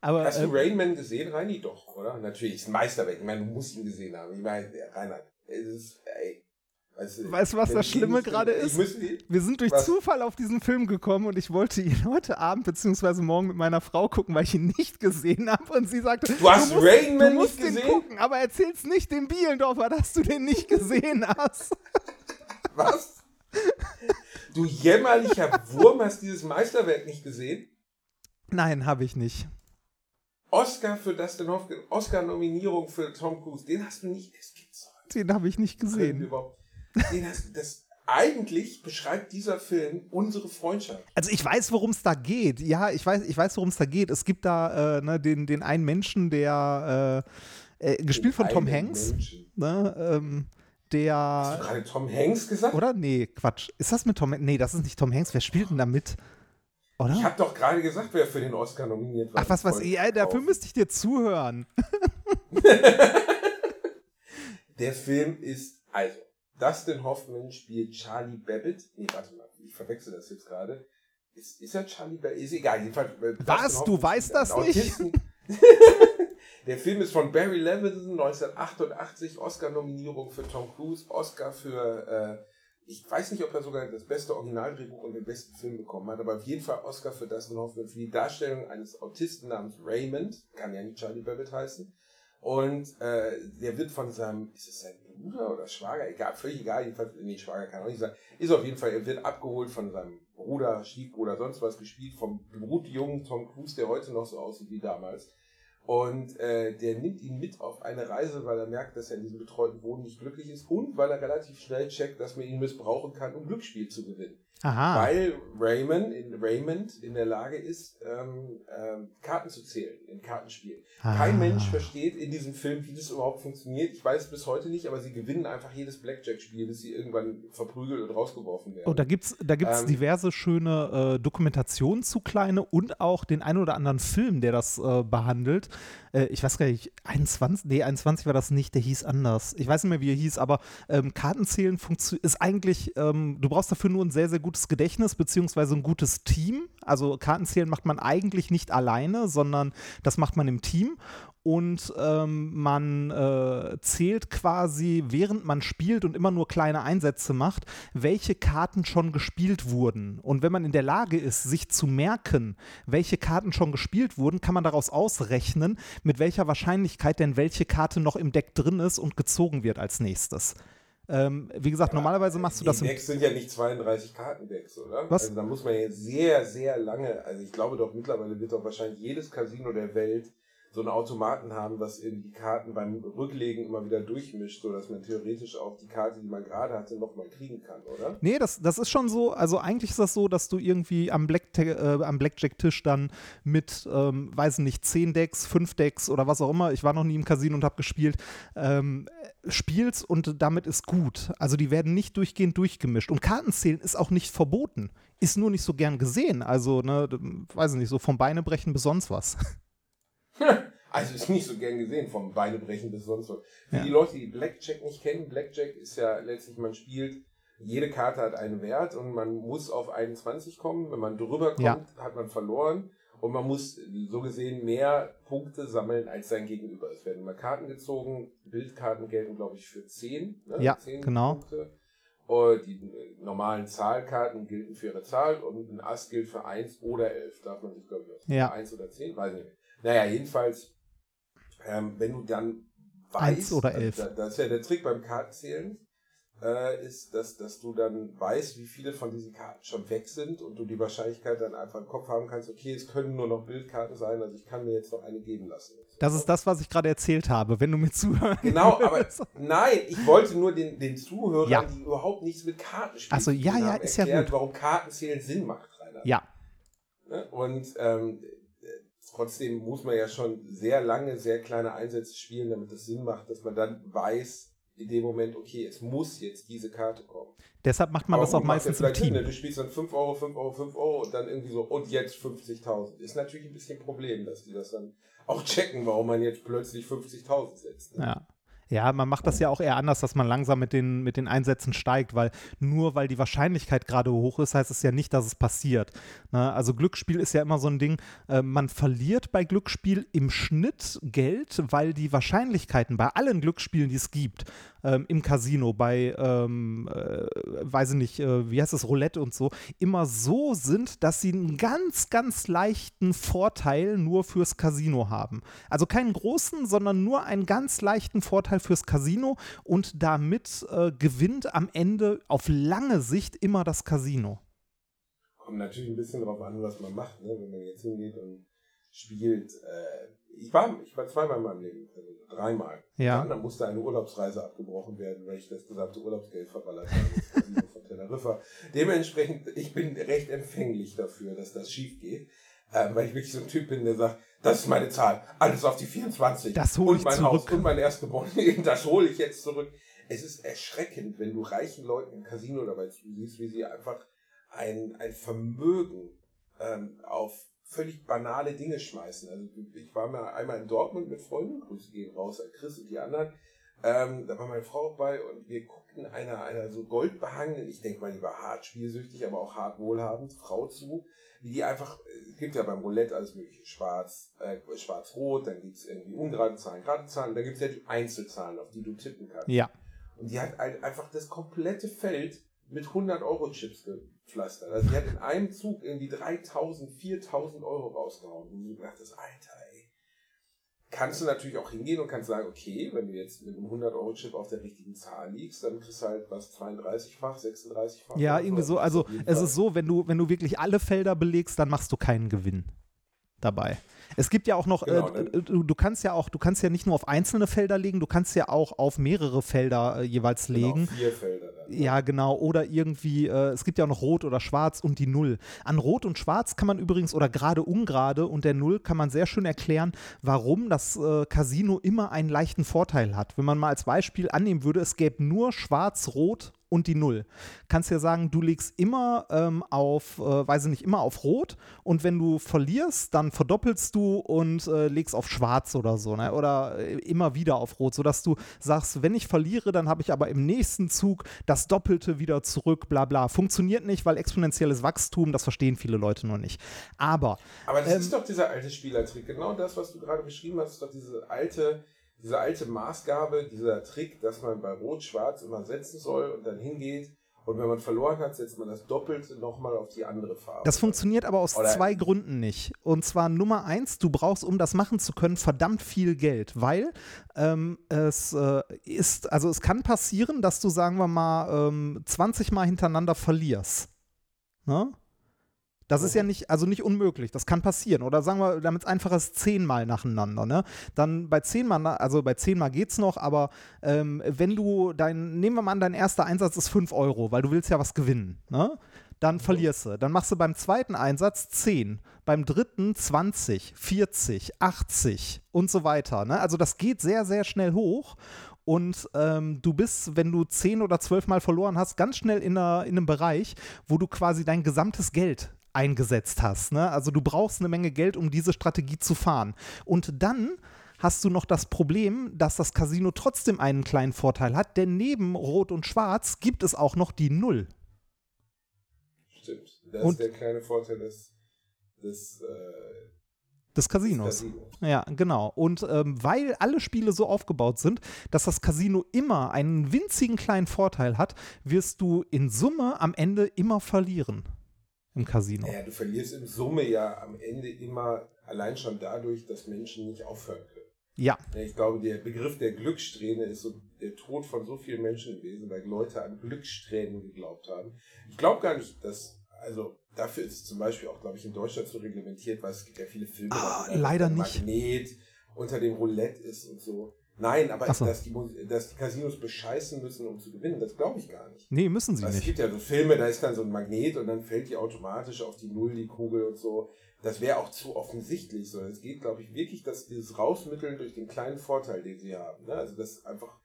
Aber Hast du ähm, Rainman gesehen, Reini? Doch, oder? Natürlich, ist ein Meisterwerk. Ich meine, du musst ihn gesehen haben. Ich meine, Reinhard, es ist, ey. Weißt du, Weißt du, was das Schlimme gerade ist? wir sind durch Was? Zufall auf diesen Film gekommen und ich wollte ihn (laughs) heute Abend bzw. morgen mit meiner Frau gucken, weil ich ihn nicht gesehen habe und sie sagte, Du hast musst, Rainman du musst nicht den gesehen? gucken, aber erzähl's nicht dem Bielendorfer, dass du den nicht gesehen hast. (laughs) Was? Du jämmerlicher Wurm hast dieses Meisterwerk nicht gesehen? Nein, habe ich nicht. Oscar für Dustin Hoffman, Oscar-Nominierung für Tom Cruise, den hast du nicht. Das gibt's Den habe ich nicht gesehen. überhaupt. Den hast du, das, eigentlich beschreibt dieser Film unsere Freundschaft. Also ich weiß, worum es da geht. Ja, ich weiß, ich weiß, worum es da geht. Es gibt da äh, ne, den, den einen Menschen, der äh, äh, gespielt von Tom Hanks, ne, ähm, der Hast du gerade Tom Hanks gesagt? oder nee, Quatsch. Ist das mit Tom? Nee, das ist nicht Tom Hanks. Wer spielt denn da mit? Oder? Ich habe doch gerade gesagt, wer für den Oscar nominiert war. Ach, was ich. Ja, dafür müsste ich dir zuhören. (laughs) Der Film ist, also, Dustin Hoffman spielt Charlie Babbitt. Nee, warte mal, ich verwechsel das jetzt gerade. Ist, ist er Charlie Babbitt? Ist egal, jedenfalls. äh, Was? Du weißt das nicht? (laughs) Der Film ist von Barry Levinson, 1988, Oscar-Nominierung für Tom Cruise, Oscar für, äh, ich weiß nicht, ob er sogar das beste Originaldrehbuch und den besten Film bekommen hat, aber auf jeden Fall Oscar für Dustin Hoffman für die Darstellung eines Autisten namens Raymond, kann ja nicht Charlie Babbitt heißen. Und äh, der wird von seinem, ist es sein Bruder oder Schwager, egal, völlig egal, jedenfalls, nee, Schwager kann auch nicht sein, ist auf jeden Fall, er wird abgeholt von seinem Bruder, Stiefbruder, sonst was gespielt, vom blutjungen Tom Cruise, der heute noch so aussieht wie damals. Und äh, der nimmt ihn mit auf eine Reise, weil er merkt, dass er in diesem betreuten Wohnen nicht glücklich ist und weil er relativ schnell checkt, dass man ihn missbrauchen kann, um Glücksspiel zu gewinnen. Aha. Weil Raymond in, Raymond in der Lage ist, ähm, ähm, Karten zu zählen in Kartenspielen. Kein Ah. Mensch versteht in diesem Film, wie das überhaupt funktioniert. Ich weiß es bis heute nicht, aber sie gewinnen einfach jedes Blackjack-Spiel, bis sie irgendwann verprügelt und rausgeworfen werden. Oh, da gibt's, da gibt's Ähm, diverse schöne äh, Dokumentationen zu kleine und auch den ein oder anderen Film, der das äh, behandelt. Äh, ich weiß gar nicht, 21, nee, 21 war das nicht, der hieß anders. Ich weiß nicht mehr, wie er hieß, aber ähm, Kartenzählen ist eigentlich, ähm, du brauchst dafür nur ein sehr, sehr gutes Gedächtnis beziehungsweise ein gutes Team. Also Kartenzählen macht man eigentlich nicht alleine, sondern das macht man im Team. Und ähm, man äh, zählt quasi, während man spielt und immer nur kleine Einsätze macht, welche Karten schon gespielt wurden. Und wenn man in der Lage ist, sich zu merken, welche Karten schon gespielt wurden, kann man daraus ausrechnen, mit welcher Wahrscheinlichkeit denn welche Karte noch im Deck drin ist und gezogen wird als nächstes. Ähm, wie gesagt, normalerweise machst du das Die im Decks sind ja nicht 32 Kartendecks, oder? Was? Also da muss man jetzt sehr, sehr lange, also ich glaube doch mittlerweile wird doch wahrscheinlich jedes Casino der Welt so einen Automaten haben, was in die Karten beim Rücklegen immer wieder durchmischt, sodass man theoretisch auch die Karte, die man gerade hatte, nochmal kriegen kann, oder? Nee, das, das ist schon so, also eigentlich ist das so, dass du irgendwie am, Black, äh, am Blackjack-Tisch dann mit, ähm, weiß nicht, 10 Decks, 5 Decks oder was auch immer, ich war noch nie im Casino und habe gespielt, ähm, spielst und damit ist gut. Also die werden nicht durchgehend durchgemischt. Und Kartenzählen ist auch nicht verboten. Ist nur nicht so gern gesehen. Also, ne, weiß ich nicht, so vom Beinebrechen bis sonst was. (laughs) (laughs) Also ist nicht so gern gesehen, vom Beinebrechen bis sonst was. Für Ja. die Leute, die Blackjack nicht kennen, Blackjack ist ja letztlich, man spielt, jede Karte hat einen Wert und man muss auf 21 kommen. Wenn man drüber kommt, Ja. hat man verloren. Und man muss so gesehen mehr Punkte sammeln als sein Gegenüber. Es werden immer Karten gezogen. Bildkarten gelten, glaube ich, für 10. Ne? Ja, 10 genau. Punkte. Und die äh, normalen Zahlkarten gelten für ihre Zahl und ein Ass gilt für 1 oder 11. Darf man sich, glaube ich, aus. Ja. 1 oder 10, weiß ich nicht. Naja, jedenfalls, ähm, wenn du dann weißt, Eins oder also elf. da- das ist ja der Trick beim Kartenzählen, äh, ist, dass, dass du dann weißt, wie viele von diesen Karten schon weg sind und du die Wahrscheinlichkeit dann einfach im Kopf haben kannst, okay, es können nur noch Bildkarten sein, also ich kann mir jetzt noch eine geben lassen. Das ist das, was ich gerade erzählt habe, wenn du mir zuhörst. Genau, aber nein, ich wollte nur den, den Zuhörern, ja. die überhaupt nichts mit Karten spielen, also, ja, ja, ist erklären, ja gut. warum Kartenzählen Sinn macht, Rainer. Ja. Ne? Und ähm, trotzdem muss man ja schon sehr lange, sehr kleine Einsätze spielen, damit es Sinn macht, dass man dann weiß, in dem Moment, okay, es muss jetzt diese Karte kommen. Deshalb macht man Aber das auch meistens im Team. Sinn, ne? Du spielst dann 5 Euro, 5 Euro, 5 Euro und dann irgendwie so, und jetzt 50.000. Ist natürlich ein bisschen ein Problem, dass die das dann auch checken, warum man jetzt plötzlich 50.000 setzt. Ne? Ja. Ja, man macht das ja auch eher anders, dass man langsam mit den, mit den Einsätzen steigt, weil nur weil die Wahrscheinlichkeit gerade hoch ist, heißt es ja nicht, dass es passiert. Ne? Also Glücksspiel ist ja immer so ein Ding, äh, man verliert bei Glücksspiel im Schnitt Geld, weil die Wahrscheinlichkeiten bei allen Glücksspielen, die es gibt, ähm, im Casino, bei, ähm, äh, weiß ich nicht, äh, wie heißt das, Roulette und so, immer so sind, dass sie einen ganz, ganz leichten Vorteil nur fürs Casino haben. Also keinen großen, sondern nur einen ganz leichten Vorteil fürs Casino und damit äh, gewinnt am Ende auf lange Sicht immer das Casino. Kommt natürlich ein bisschen darauf an, was man macht, ne? wenn man jetzt hingeht und spielt. Äh, ich war, ich war zweimal in meinem Leben, also dreimal. Ja. Dann musste eine Urlaubsreise abgebrochen werden, weil ich das gesamte Urlaubsgeld verballert habe von Teneriffa. Dementsprechend, ich bin recht empfänglich dafür, dass das schief geht. Ähm, weil ich wirklich so ein Typ bin, der sagt, das ist meine Zahl, alles auf die 24. Das hole ich mein zurück. Haus und mein Erstgeborenen, (laughs) das hole ich jetzt zurück. Es ist erschreckend, wenn du reichen Leuten im Casino dabei siehst, wie sie einfach ein, ein Vermögen ähm, auf völlig banale Dinge schmeißen. Also ich war mal einmal in Dortmund mit Freunden, Grüße gehen raus an Chris und die anderen. Ähm, da war meine Frau auch bei und wir guckten einer, einer so goldbehangenen, ich denke mal, die war hart spielsüchtig, aber auch hart wohlhabend, Frau zu, wie die einfach, es gibt ja beim Roulette alles mögliche, schwarz, äh, schwarz-rot, dann gibt es irgendwie ungerade Zahlen, gerade Zahlen, dann gibt es ja die Einzelzahlen, auf die du tippen kannst. Ja. Und die hat einfach das komplette Feld mit 100 Euro Chips gepflastert. Also die hat in einem Zug irgendwie 3000, 4000 Euro rausgehauen. Und du dachtest, Alter, ey. Kannst du natürlich auch hingehen und kannst sagen, okay, wenn du jetzt mit einem 100 Euro Chip auf der richtigen Zahl liegst, dann kriegst du halt was 32-fach, 36-fach. Ja, irgendwie so. Also es ist so, wenn du, wenn du wirklich alle Felder belegst, dann machst du keinen Gewinn dabei. Es gibt ja auch noch, genau, äh, du, du, kannst ja auch, du kannst ja nicht nur auf einzelne Felder legen, du kannst ja auch auf mehrere Felder äh, jeweils genau, legen. Vier Felder. Dann, ja. ja, genau. Oder irgendwie, äh, es gibt ja auch noch Rot oder Schwarz und die Null. An Rot und Schwarz kann man übrigens, oder gerade ungerade und der Null kann man sehr schön erklären, warum das äh, Casino immer einen leichten Vorteil hat. Wenn man mal als Beispiel annehmen würde, es gäbe nur Schwarz, Rot und die Null. Kannst ja sagen, du legst immer ähm, auf, äh, weiß ich nicht, immer auf Rot und wenn du verlierst, dann verdoppelst du und äh, legst auf Schwarz oder so, ne? Oder äh, immer wieder auf Rot, sodass du sagst, wenn ich verliere, dann habe ich aber im nächsten Zug das Doppelte wieder zurück, bla bla. Funktioniert nicht, weil exponentielles Wachstum, das verstehen viele Leute noch nicht. Aber. Aber das ähm, ist doch dieser alte Spielertrick. Genau das, was du gerade beschrieben hast, ist doch diese alte diese alte Maßgabe, dieser Trick, dass man bei Rot-Schwarz immer setzen soll und dann hingeht und wenn man verloren hat, setzt man das Doppelte nochmal auf die andere Farbe. Das funktioniert aber aus Oder zwei Gründen nicht. Und zwar Nummer eins, du brauchst, um das machen zu können, verdammt viel Geld, weil ähm, es äh, ist, also es kann passieren, dass du, sagen wir mal, ähm, 20 Mal hintereinander verlierst. Ne? Das ist ja nicht, also nicht unmöglich. Das kann passieren. Oder sagen wir, damit es einfach ist, zehnmal nacheinander. Ne? Dann bei zehnmal, also bei zehnmal geht's noch, aber ähm, wenn du dein, nehmen wir mal an, dein erster Einsatz ist 5 Euro, weil du willst ja was gewinnen. Ne? Dann verlierst du. Dann machst du beim zweiten Einsatz 10, beim dritten 20, 40, 80 und so weiter. Ne? Also das geht sehr, sehr schnell hoch. Und ähm, du bist, wenn du zehn oder zwölf Mal verloren hast, ganz schnell in, einer, in einem Bereich, wo du quasi dein gesamtes Geld eingesetzt hast. Ne? Also du brauchst eine Menge Geld, um diese Strategie zu fahren. Und dann hast du noch das Problem, dass das Casino trotzdem einen kleinen Vorteil hat, denn neben Rot und Schwarz gibt es auch noch die Null. Stimmt. Das und ist der kleine Vorteil des, des, äh, des Casinos. Des ja, genau. Und ähm, weil alle Spiele so aufgebaut sind, dass das Casino immer einen winzigen kleinen Vorteil hat, wirst du in Summe am Ende immer verlieren im Casino. Ja, du verlierst in Summe ja am Ende immer allein schon dadurch, dass Menschen nicht aufhören können. Ja. Ich glaube, der Begriff der Glückssträhne ist so der Tod von so vielen Menschen gewesen, weil Leute an Glückssträhnen geglaubt haben. Ich glaube gar nicht, dass, also dafür ist es zum Beispiel auch, glaube ich, in Deutschland so reglementiert, weil es gibt ja viele Filme, Ah, leider der nicht. Magnet unter dem Roulette ist und so. Nein, aber so. dass, die, dass die Casinos bescheißen müssen, um zu gewinnen, das glaube ich gar nicht. Nee, müssen sie Also es nicht. gibt ja so Filme, da ist dann so ein Magnet und dann fällt die automatisch auf die Null, die Kugel und so. Das wäre auch zu offensichtlich so. Es geht, glaube ich, wirklich, dass dieses Rausmitteln durch den kleinen Vorteil, den sie haben. Ne? Also das einfach,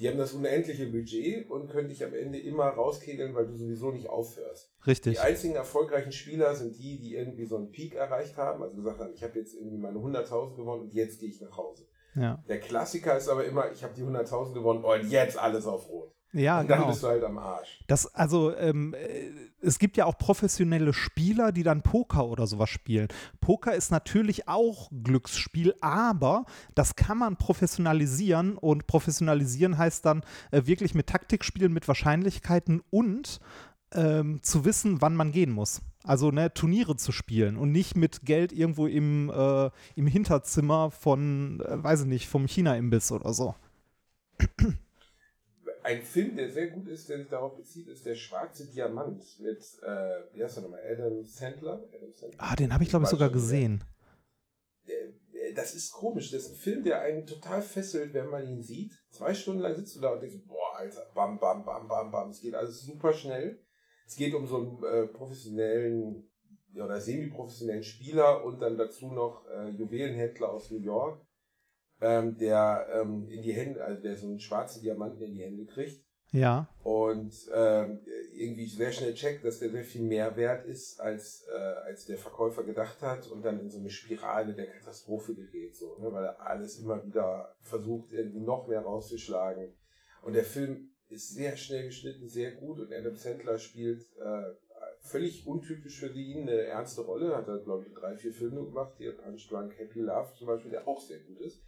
die haben das unendliche Budget und können dich am Ende immer rauskegeln, weil du sowieso nicht aufhörst. Richtig. Die einzigen erfolgreichen Spieler sind die, die irgendwie so einen Peak erreicht haben, also gesagt haben, ich habe jetzt irgendwie meine 100.000 gewonnen und jetzt gehe ich nach Hause. Ja. Der Klassiker ist aber immer, ich habe die 100.000 gewonnen und jetzt alles auf Rot. Ja, und dann genau. bist du halt am Arsch. Das, also, ähm, äh, es gibt ja auch professionelle Spieler, die dann Poker oder sowas spielen. Poker ist natürlich auch Glücksspiel, aber das kann man professionalisieren und professionalisieren heißt dann äh, wirklich mit Taktik spielen, mit Wahrscheinlichkeiten und ähm, zu wissen, wann man gehen muss. Also ne, Turniere zu spielen und nicht mit Geld irgendwo im, äh, im Hinterzimmer von, äh, weiß ich nicht, vom China-Imbiss oder so. Ein Film, der sehr gut ist, der sich darauf bezieht, ist Der schwarze Diamant mit, äh, wie heißt er nochmal, Adam Sandler? Adam Sandler. Ah, den habe ich, glaube ich, sogar gesehen. Das ist komisch. Das ist ein Film, der einen total fesselt, wenn man ihn sieht. Zwei Stunden lang sitzt du da und denkst, boah, Alter, bam, bam, bam, bam, bam. Es geht alles super schnell. Es geht um so einen äh, professionellen ja, oder semi-professionellen Spieler und dann dazu noch äh, Juwelenhändler aus New York, ähm, der ähm, in die Hände, also der so einen schwarzen Diamanten in die Hände kriegt Ja. und ähm, irgendwie sehr schnell checkt, dass der sehr viel mehr wert ist, als, äh, als der Verkäufer gedacht hat und dann in so eine Spirale der Katastrophe gerät, so, ne, weil er alles immer wieder versucht, irgendwie noch mehr rauszuschlagen. Und der Film ist sehr schnell geschnitten, sehr gut und Adam Sandler spielt äh, völlig untypisch für ihn eine ernste Rolle. Hat er, glaube ich, drei, vier Filme gemacht, hier Punch Drunk Happy Love zum Beispiel, der auch sehr gut ist.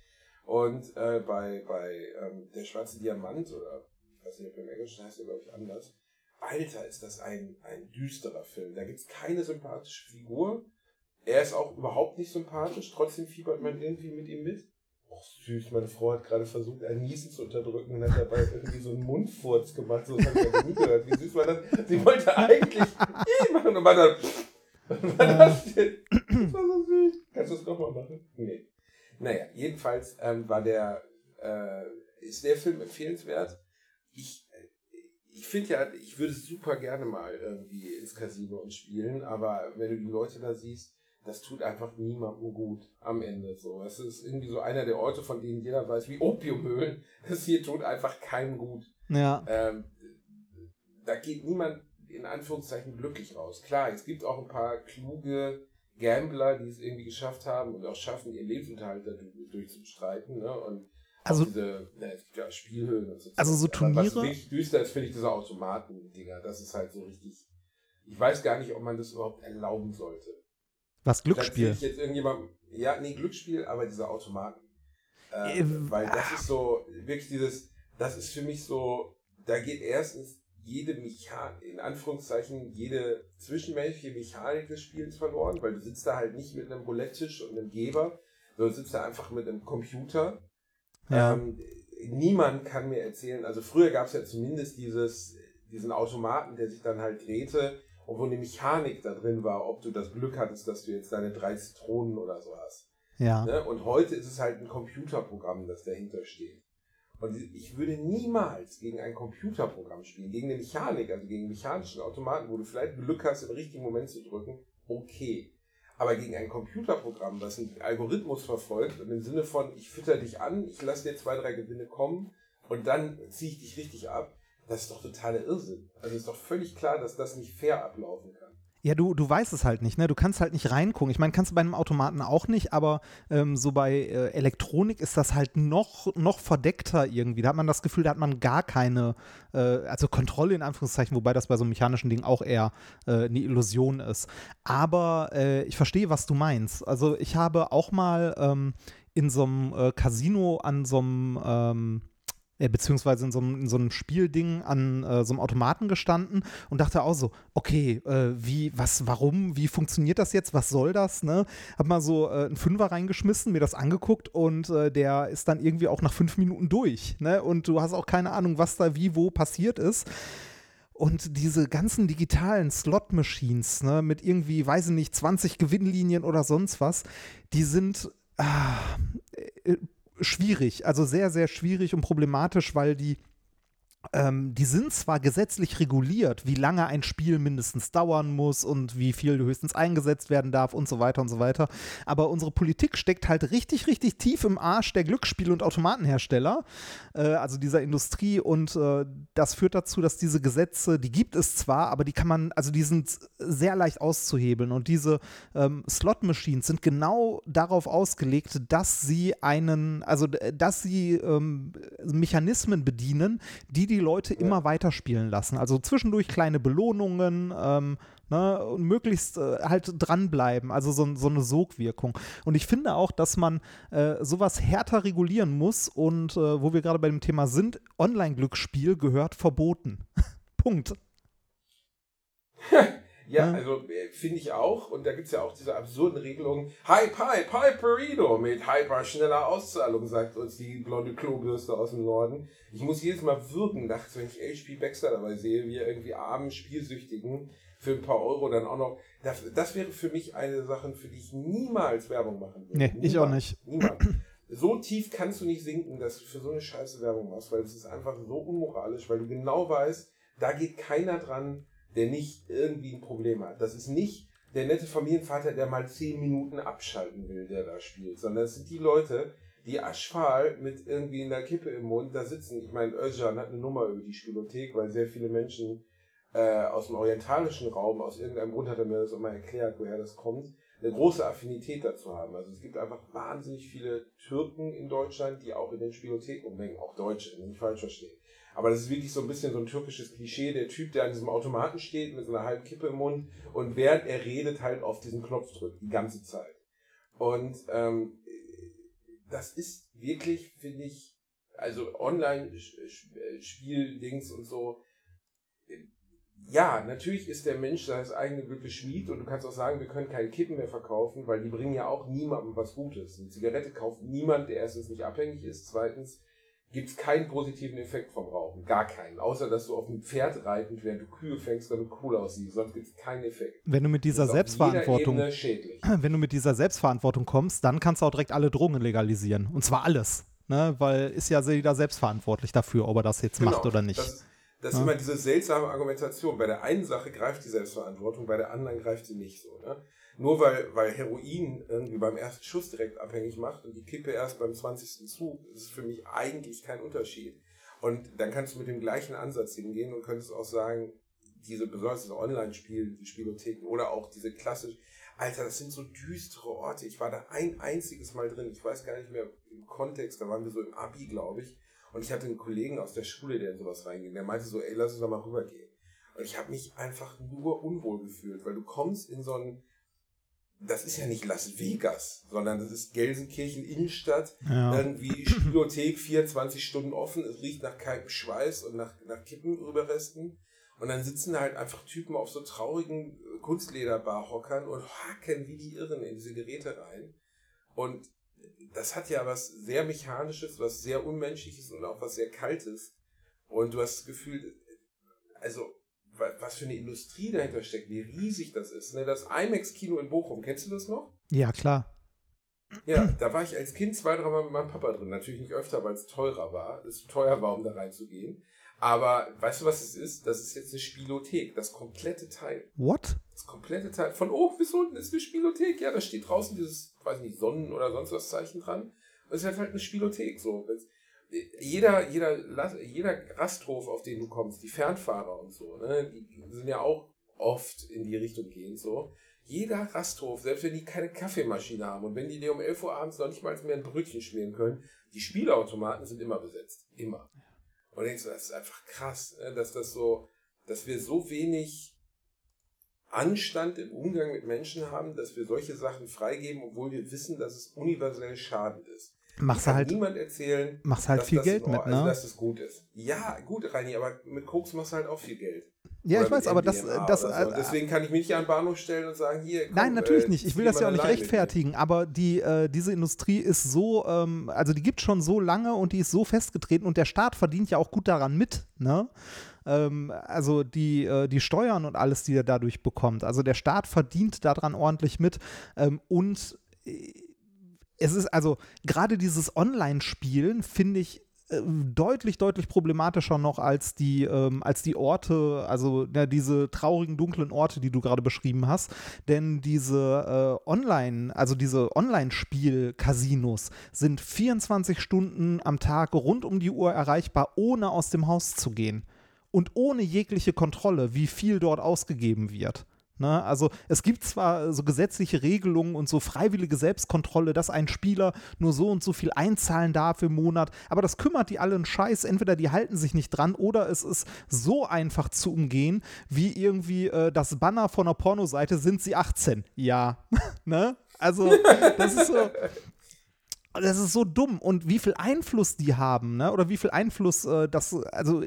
Und äh, bei, bei ähm, Der schwarze Diamant oder ich weiß nicht, ob im Englischen heißt er, glaube ich, anders. Alter, ist das ein, ein düsterer Film. Da gibt es keine sympathische Figur. Er ist auch überhaupt nicht sympathisch, trotzdem fiebert man irgendwie mit ihm mit. Och, süß, meine Frau hat gerade versucht, ein Niesen zu unterdrücken und hat dabei irgendwie so einen Mundfurz gemacht. So das habe ich ja nie gehört. Wie süß war das? Sie wollte eigentlich machen und war dann. Was war das denn? Das war so süß. Kannst du das nochmal machen? Nee. Naja, jedenfalls ähm, war der, äh, ist der Film empfehlenswert. Ich, äh, ich finde ja, ich würde super gerne mal irgendwie ins Casino und spielen, aber wenn du die Leute da siehst, das tut einfach niemandem gut am Ende so. Es ist irgendwie so einer der Orte, von denen jeder weiß, wie Opiumhöhlen. (laughs) Das hier tut einfach keinem gut. Ja. Ähm, da geht niemand in Anführungszeichen glücklich raus. Klar, es gibt auch ein paar kluge Gambler, die es irgendwie geschafft haben und auch schaffen, ihren Lebensunterhalt dadurch durchzustreiten. Ne? Und Also- diese, gibt ja Spielhöhlen und so. Also so Aber Was Turniere- wirklich düster ist, finde ich diese Automaten-Dinger. Das ist halt so richtig. Ich weiß gar nicht, ob man das überhaupt erlauben sollte. Was Glücksspiel? Ich jetzt irgendjemand, ja, nee, Glücksspiel, aber diese Automaten. Äh, Äh, weil das ist so, wirklich dieses, das ist für mich so, da geht erstens jede Mechanik, in Anführungszeichen, jede zwischenmenschliche Mechanik des Spiels verloren, weil du sitzt da halt nicht mit einem Roulette-Tisch und einem Geber, sondern sitzt da einfach mit einem Computer. Ja. Ähm, niemand kann mir erzählen, also früher gab es ja zumindest dieses, diesen Automaten, der sich dann halt drehte und wo eine Mechanik da drin war, ob du das Glück hattest, dass du jetzt deine drei Zitronen oder so hast. Ja. Ne? Und heute ist es halt ein Computerprogramm, das dahinter steht. Und ich würde niemals gegen ein Computerprogramm spielen, gegen eine Mechanik, also gegen mechanischen Automaten, wo du vielleicht Glück hast, im richtigen Moment zu drücken, okay. Aber gegen ein Computerprogramm, das einen Algorithmus verfolgt und im Sinne von, ich fütter dich an, ich lasse dir zwei, drei Gewinne kommen und dann ziehe ich dich richtig ab, das ist doch totaler Irrsinn. Also ist doch völlig klar, dass das nicht fair ablaufen kann. Ja, du, du weißt es halt nicht, ne? Du kannst halt nicht reingucken. Ich meine, kannst du bei einem Automaten auch nicht, aber ähm, so bei äh, Elektronik ist das halt noch, noch verdeckter irgendwie. Da hat man das Gefühl, da hat man gar keine, äh, also Kontrolle in Anführungszeichen, wobei das bei so einem mechanischen Ding auch eher äh, eine Illusion ist. Aber äh, ich verstehe, was du meinst. Also ich habe auch mal ähm, in so einem äh, Casino an so einem ähm, äh, beziehungsweise in so, einem, in so einem Spielding an äh, so einem Automaten gestanden und dachte auch so, okay, äh, wie, was, warum, wie funktioniert das jetzt, was soll das, ne? Hab mal so äh, einen Fünfer reingeschmissen, mir das angeguckt und äh, der ist dann irgendwie auch nach fünf Minuten durch, ne? Und du hast auch keine Ahnung, was da wie, wo passiert ist. Und diese ganzen digitalen Slot-Machines, ne, mit irgendwie, weiß ich nicht, 20 Gewinnlinien oder sonst was, die sind ah, äh, schwierig, also sehr, sehr schwierig und problematisch, weil die ähm, die sind zwar gesetzlich reguliert, wie lange ein Spiel mindestens dauern muss und wie viel höchstens eingesetzt werden darf und so weiter und so weiter, aber unsere Politik steckt halt richtig, richtig tief im Arsch der Glücksspiel- und Automatenhersteller, äh, also dieser Industrie und äh, das führt dazu, dass diese Gesetze, die gibt es zwar, aber die kann man, also die sind sehr leicht auszuhebeln und diese ähm, Slot-Machines sind genau darauf ausgelegt, dass sie einen, also dass sie ähm, Mechanismen bedienen, die die die Leute ja. immer weiterspielen lassen. Also zwischendurch kleine Belohnungen ähm, ne, und möglichst äh, halt dranbleiben. Also so, so, eine Sogwirkung. Und ich finde auch, dass man äh, sowas härter regulieren muss. Und äh, wo wir gerade bei dem Thema sind, Online-Glücksspiel gehört verboten. (laughs) Punkt. (laughs) Ja, also äh, finde ich auch. Und da gibt es ja auch diese absurden Regelungen. Hype, Hype, Hyperido mit Hyper schneller Auszahlung, sagt uns die blonde Klobürste aus dem Norden. Ich muss jedes Mal wirken, nachts, wenn ich HP Baxter dabei sehe, wie er irgendwie armen Spielsüchtigen für ein paar Euro dann auch noch. Das, das wäre für mich eine Sache, für die ich niemals Werbung machen würde. Nee, niemals, ich auch nicht. Niemals. So tief kannst du nicht sinken, dass du für so eine Scheiße Werbung machst, weil es ist einfach so unmoralisch, weil du genau weißt, da geht keiner dran, der nicht irgendwie ein Problem hat. Das ist nicht der nette Familienvater, der mal zehn Minuten abschalten will, der da spielt, sondern es sind die Leute, die aschfahl mit irgendwie einer Kippe im Mund da sitzen. Ich meine, Özcan hat eine Nummer über die Spielothek, weil sehr viele Menschen äh, aus dem orientalischen Raum, aus irgendeinem Grund hat er mir das immer erklärt, woher das kommt, eine große Affinität dazu haben. Also es gibt einfach wahnsinnig viele Türken in Deutschland, die auch in den Spielotheken umhängen, auch Deutsche, nicht falsch verstehen. Aber das ist wirklich so ein bisschen so ein türkisches Klischee. Der Typ, der an diesem Automaten steht mit so einer halben Kippe im Mund und während er redet, halt auf diesen Knopf drückt, die ganze Zeit. Und ähm, das ist wirklich, finde ich, also Online-Spiel-Dings und so. Ja, natürlich ist der Mensch sein eigene Glück Schmied und du kannst auch sagen, wir können keine Kippen mehr verkaufen, weil die bringen ja auch niemandem was Gutes. Eine Zigarette kauft niemand, der erstens nicht abhängig ist, zweitens gibt es keinen positiven Effekt vom Rauchen. Gar keinen. Außer, dass du auf einem Pferd reitend, während du Kühe fängst, damit cool aussiehst. Sonst gibt es keinen Effekt. Wenn du mit dieser Selbstverantwortung, (clears throat) wenn du mit dieser Selbstverantwortung kommst, dann kannst du auch direkt alle Drogen legalisieren. Und zwar alles. Ne? Weil ist ja jeder selbstverantwortlich dafür, ob er das jetzt genau, macht oder nicht. Das, das ja? ist immer diese seltsame Argumentation. Bei der einen Sache greift die Selbstverantwortung, bei der anderen greift sie nicht so. Ne? Nur weil, weil Heroin irgendwie beim ersten Schuss direkt abhängig macht und die Kippe erst beim 20. Zug, ist für mich eigentlich kein Unterschied. Und dann kannst du mit dem gleichen Ansatz hingehen und könntest auch sagen, diese besonders diese Online-Spiel, die Spielotheken oder auch diese klassischen, Alter, das sind so düstere Orte. Ich war da ein einziges Mal drin. Ich weiß gar nicht mehr im Kontext, da waren wir so im Abi, glaube ich. Und ich hatte einen Kollegen aus der Schule, der in sowas reinging. Der meinte so, ey, lass uns da mal rübergehen. Und ich habe mich einfach nur unwohl gefühlt, weil du kommst in so einen das ist ja nicht Las Vegas, sondern das ist Gelsenkirchen Innenstadt, ja. irgendwie Spielothek 24 Stunden offen, es riecht nach kaltem Schweiß und nach, nach Kippenüberresten. Und dann sitzen halt einfach Typen auf so traurigen Kunstlederbarhockern und hacken wie die Irren in diese Geräte rein. Und das hat ja was sehr Mechanisches, was sehr Unmenschliches und auch was sehr Kaltes. Und du hast das Gefühl, also was für eine Industrie dahinter steckt, wie riesig das ist. Ne? Das IMAX-Kino in Bochum, kennst du das noch? Ja, klar. Ja, da war ich als Kind zwei, drei Mal mit meinem Papa drin. Natürlich nicht öfter, weil es teurer war. Es teuer war, um da reinzugehen. Aber weißt du, was es ist? Das ist jetzt eine Spielothek, das komplette Teil. What? Das komplette Teil. Von oben bis unten ist eine Spielothek. Ja, da steht draußen dieses, weiß nicht, Sonnen- oder sonst was Zeichen dran. Und es ist halt eine Spielothek. So jeder, jeder, jeder Rasthof, auf den du kommst, die Fernfahrer und so, ne, die sind ja auch oft in die Richtung gehen, so. Jeder Rasthof, selbst wenn die keine Kaffeemaschine haben und wenn die dir um 11 Uhr abends noch nicht mal mehr ein Brötchen schmieren können, die Spielautomaten sind immer besetzt. Immer. Und denkst du, das ist einfach krass, ne, dass das so, dass wir so wenig Anstand im Umgang mit Menschen haben, dass wir solche Sachen freigeben, obwohl wir wissen, dass es universell schadend ist. Machst kann halt, niemand erzählen, machst halt viel Geld mit, also, ne? dass das gut ist. Ja, gut, Reini, aber mit Koks machst du halt auch viel Geld. Ja, Oder ich weiß, aber das, das, oder so. äh, Deswegen kann ich mich nicht an den Bahnhof stellen und sagen, hier. Komm, Nein, natürlich äh, nicht. Ich will das ja auch nicht mit rechtfertigen, aber die, äh, diese Industrie ist so, ähm, also die gibt schon so lange und die ist so festgetreten und der Staat verdient ja auch gut daran mit, ne? Ähm, also die, äh, die Steuern und alles, die er dadurch bekommt. Also der Staat verdient daran ordentlich mit ähm, und äh, es ist also gerade dieses Online-Spielen finde ich äh, deutlich, deutlich problematischer noch als die, ähm, als die Orte, also ja, diese traurigen, dunklen Orte, die du gerade beschrieben hast. Denn diese äh, Online, also diese Online-Spiel-Casinos sind 24 Stunden am Tag rund um die Uhr erreichbar, ohne aus dem Haus zu gehen. Und ohne jegliche Kontrolle, wie viel dort ausgegeben wird. Ne? Also es gibt zwar so gesetzliche Regelungen und so freiwillige Selbstkontrolle, dass ein Spieler nur so und so viel einzahlen darf im Monat, aber das kümmert die alle einen Scheiß. Entweder die halten sich nicht dran oder es ist so einfach zu umgehen, wie irgendwie äh, das Banner von einer Pornoseite, sind sie 18? Ja. (laughs) ne? Also das ist so. Das ist so dumm und wie viel Einfluss die haben, ne? Oder wie viel Einfluss äh, das, also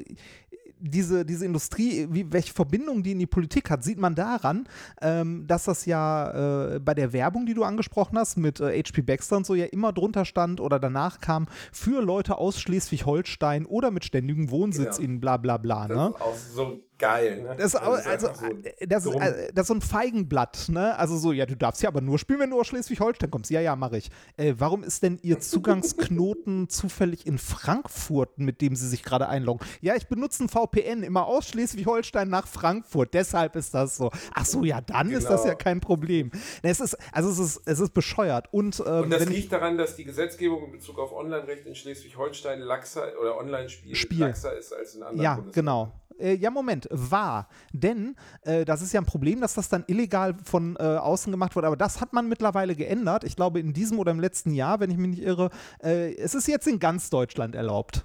diese, diese Industrie, wie, welche Verbindung die in die Politik hat, sieht man daran, ähm, dass das ja äh, bei der Werbung, die du angesprochen hast, mit äh, HP Baxter und so, ja immer drunter stand oder danach kam, für Leute aus Schleswig-Holstein oder mit ständigem Wohnsitz Genau. in bla bla bla. Ne? auch so geil, ne? Das also, einfach so äh, das, ist, äh, das ist so ein Feigenblatt, ne? Also so, ja, du darfst ja aber nur spielen, wenn du aus Schleswig-Holstein kommst. Ja, ja, mache ich. Äh, warum ist denn Ihr Zugangsknoten (laughs) zufällig in Frankfurt, mit dem Sie sich gerade einloggen? Ja, ich benutze ein VPN immer aus Schleswig-Holstein nach Frankfurt. Deshalb ist das so. Ach so, ja, dann ist das Genau. ja kein Problem. Es ist, also es ist, es ist bescheuert. Und, ähm, Und das ich, liegt daran, dass die Gesetzgebung in Bezug auf Online-Recht in Schleswig-Holstein laxer oder Online-Spiel Spiel. laxer ist als in anderen Ja, Bundesländern. genau. Äh, ja, Moment, war. Denn äh, das ist ja ein Problem, dass das dann illegal von äh, außen gemacht wurde. Aber das hat man mittlerweile geändert. Ich glaube, in diesem oder im letzten Jahr, wenn ich mich nicht irre. Äh, es ist jetzt in ganz Deutschland erlaubt.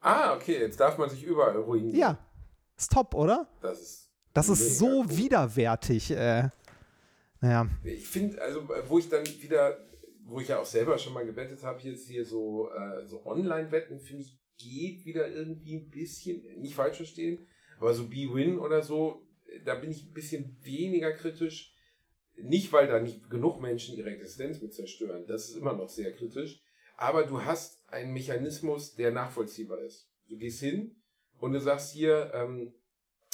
Ah, okay, jetzt darf man sich überall ruinieren. Ja. Ist top, oder? Das ist. Das ist so cool. widerwärtig. Äh, naja. Ich finde, also, wo ich dann wieder, wo ich ja auch selber schon mal gewettet habe, hier ist hier so, äh, so Online-Wetten, finde ich, geht wieder irgendwie ein bisschen, nicht falsch verstehen, aber so B-Win oder so, da bin ich ein bisschen weniger kritisch. Nicht, weil da nicht genug Menschen ihre Existenz mit zerstören, das ist immer noch sehr kritisch, aber du hast einen Mechanismus, der nachvollziehbar ist. Du gehst hin und du sagst hier, ähm,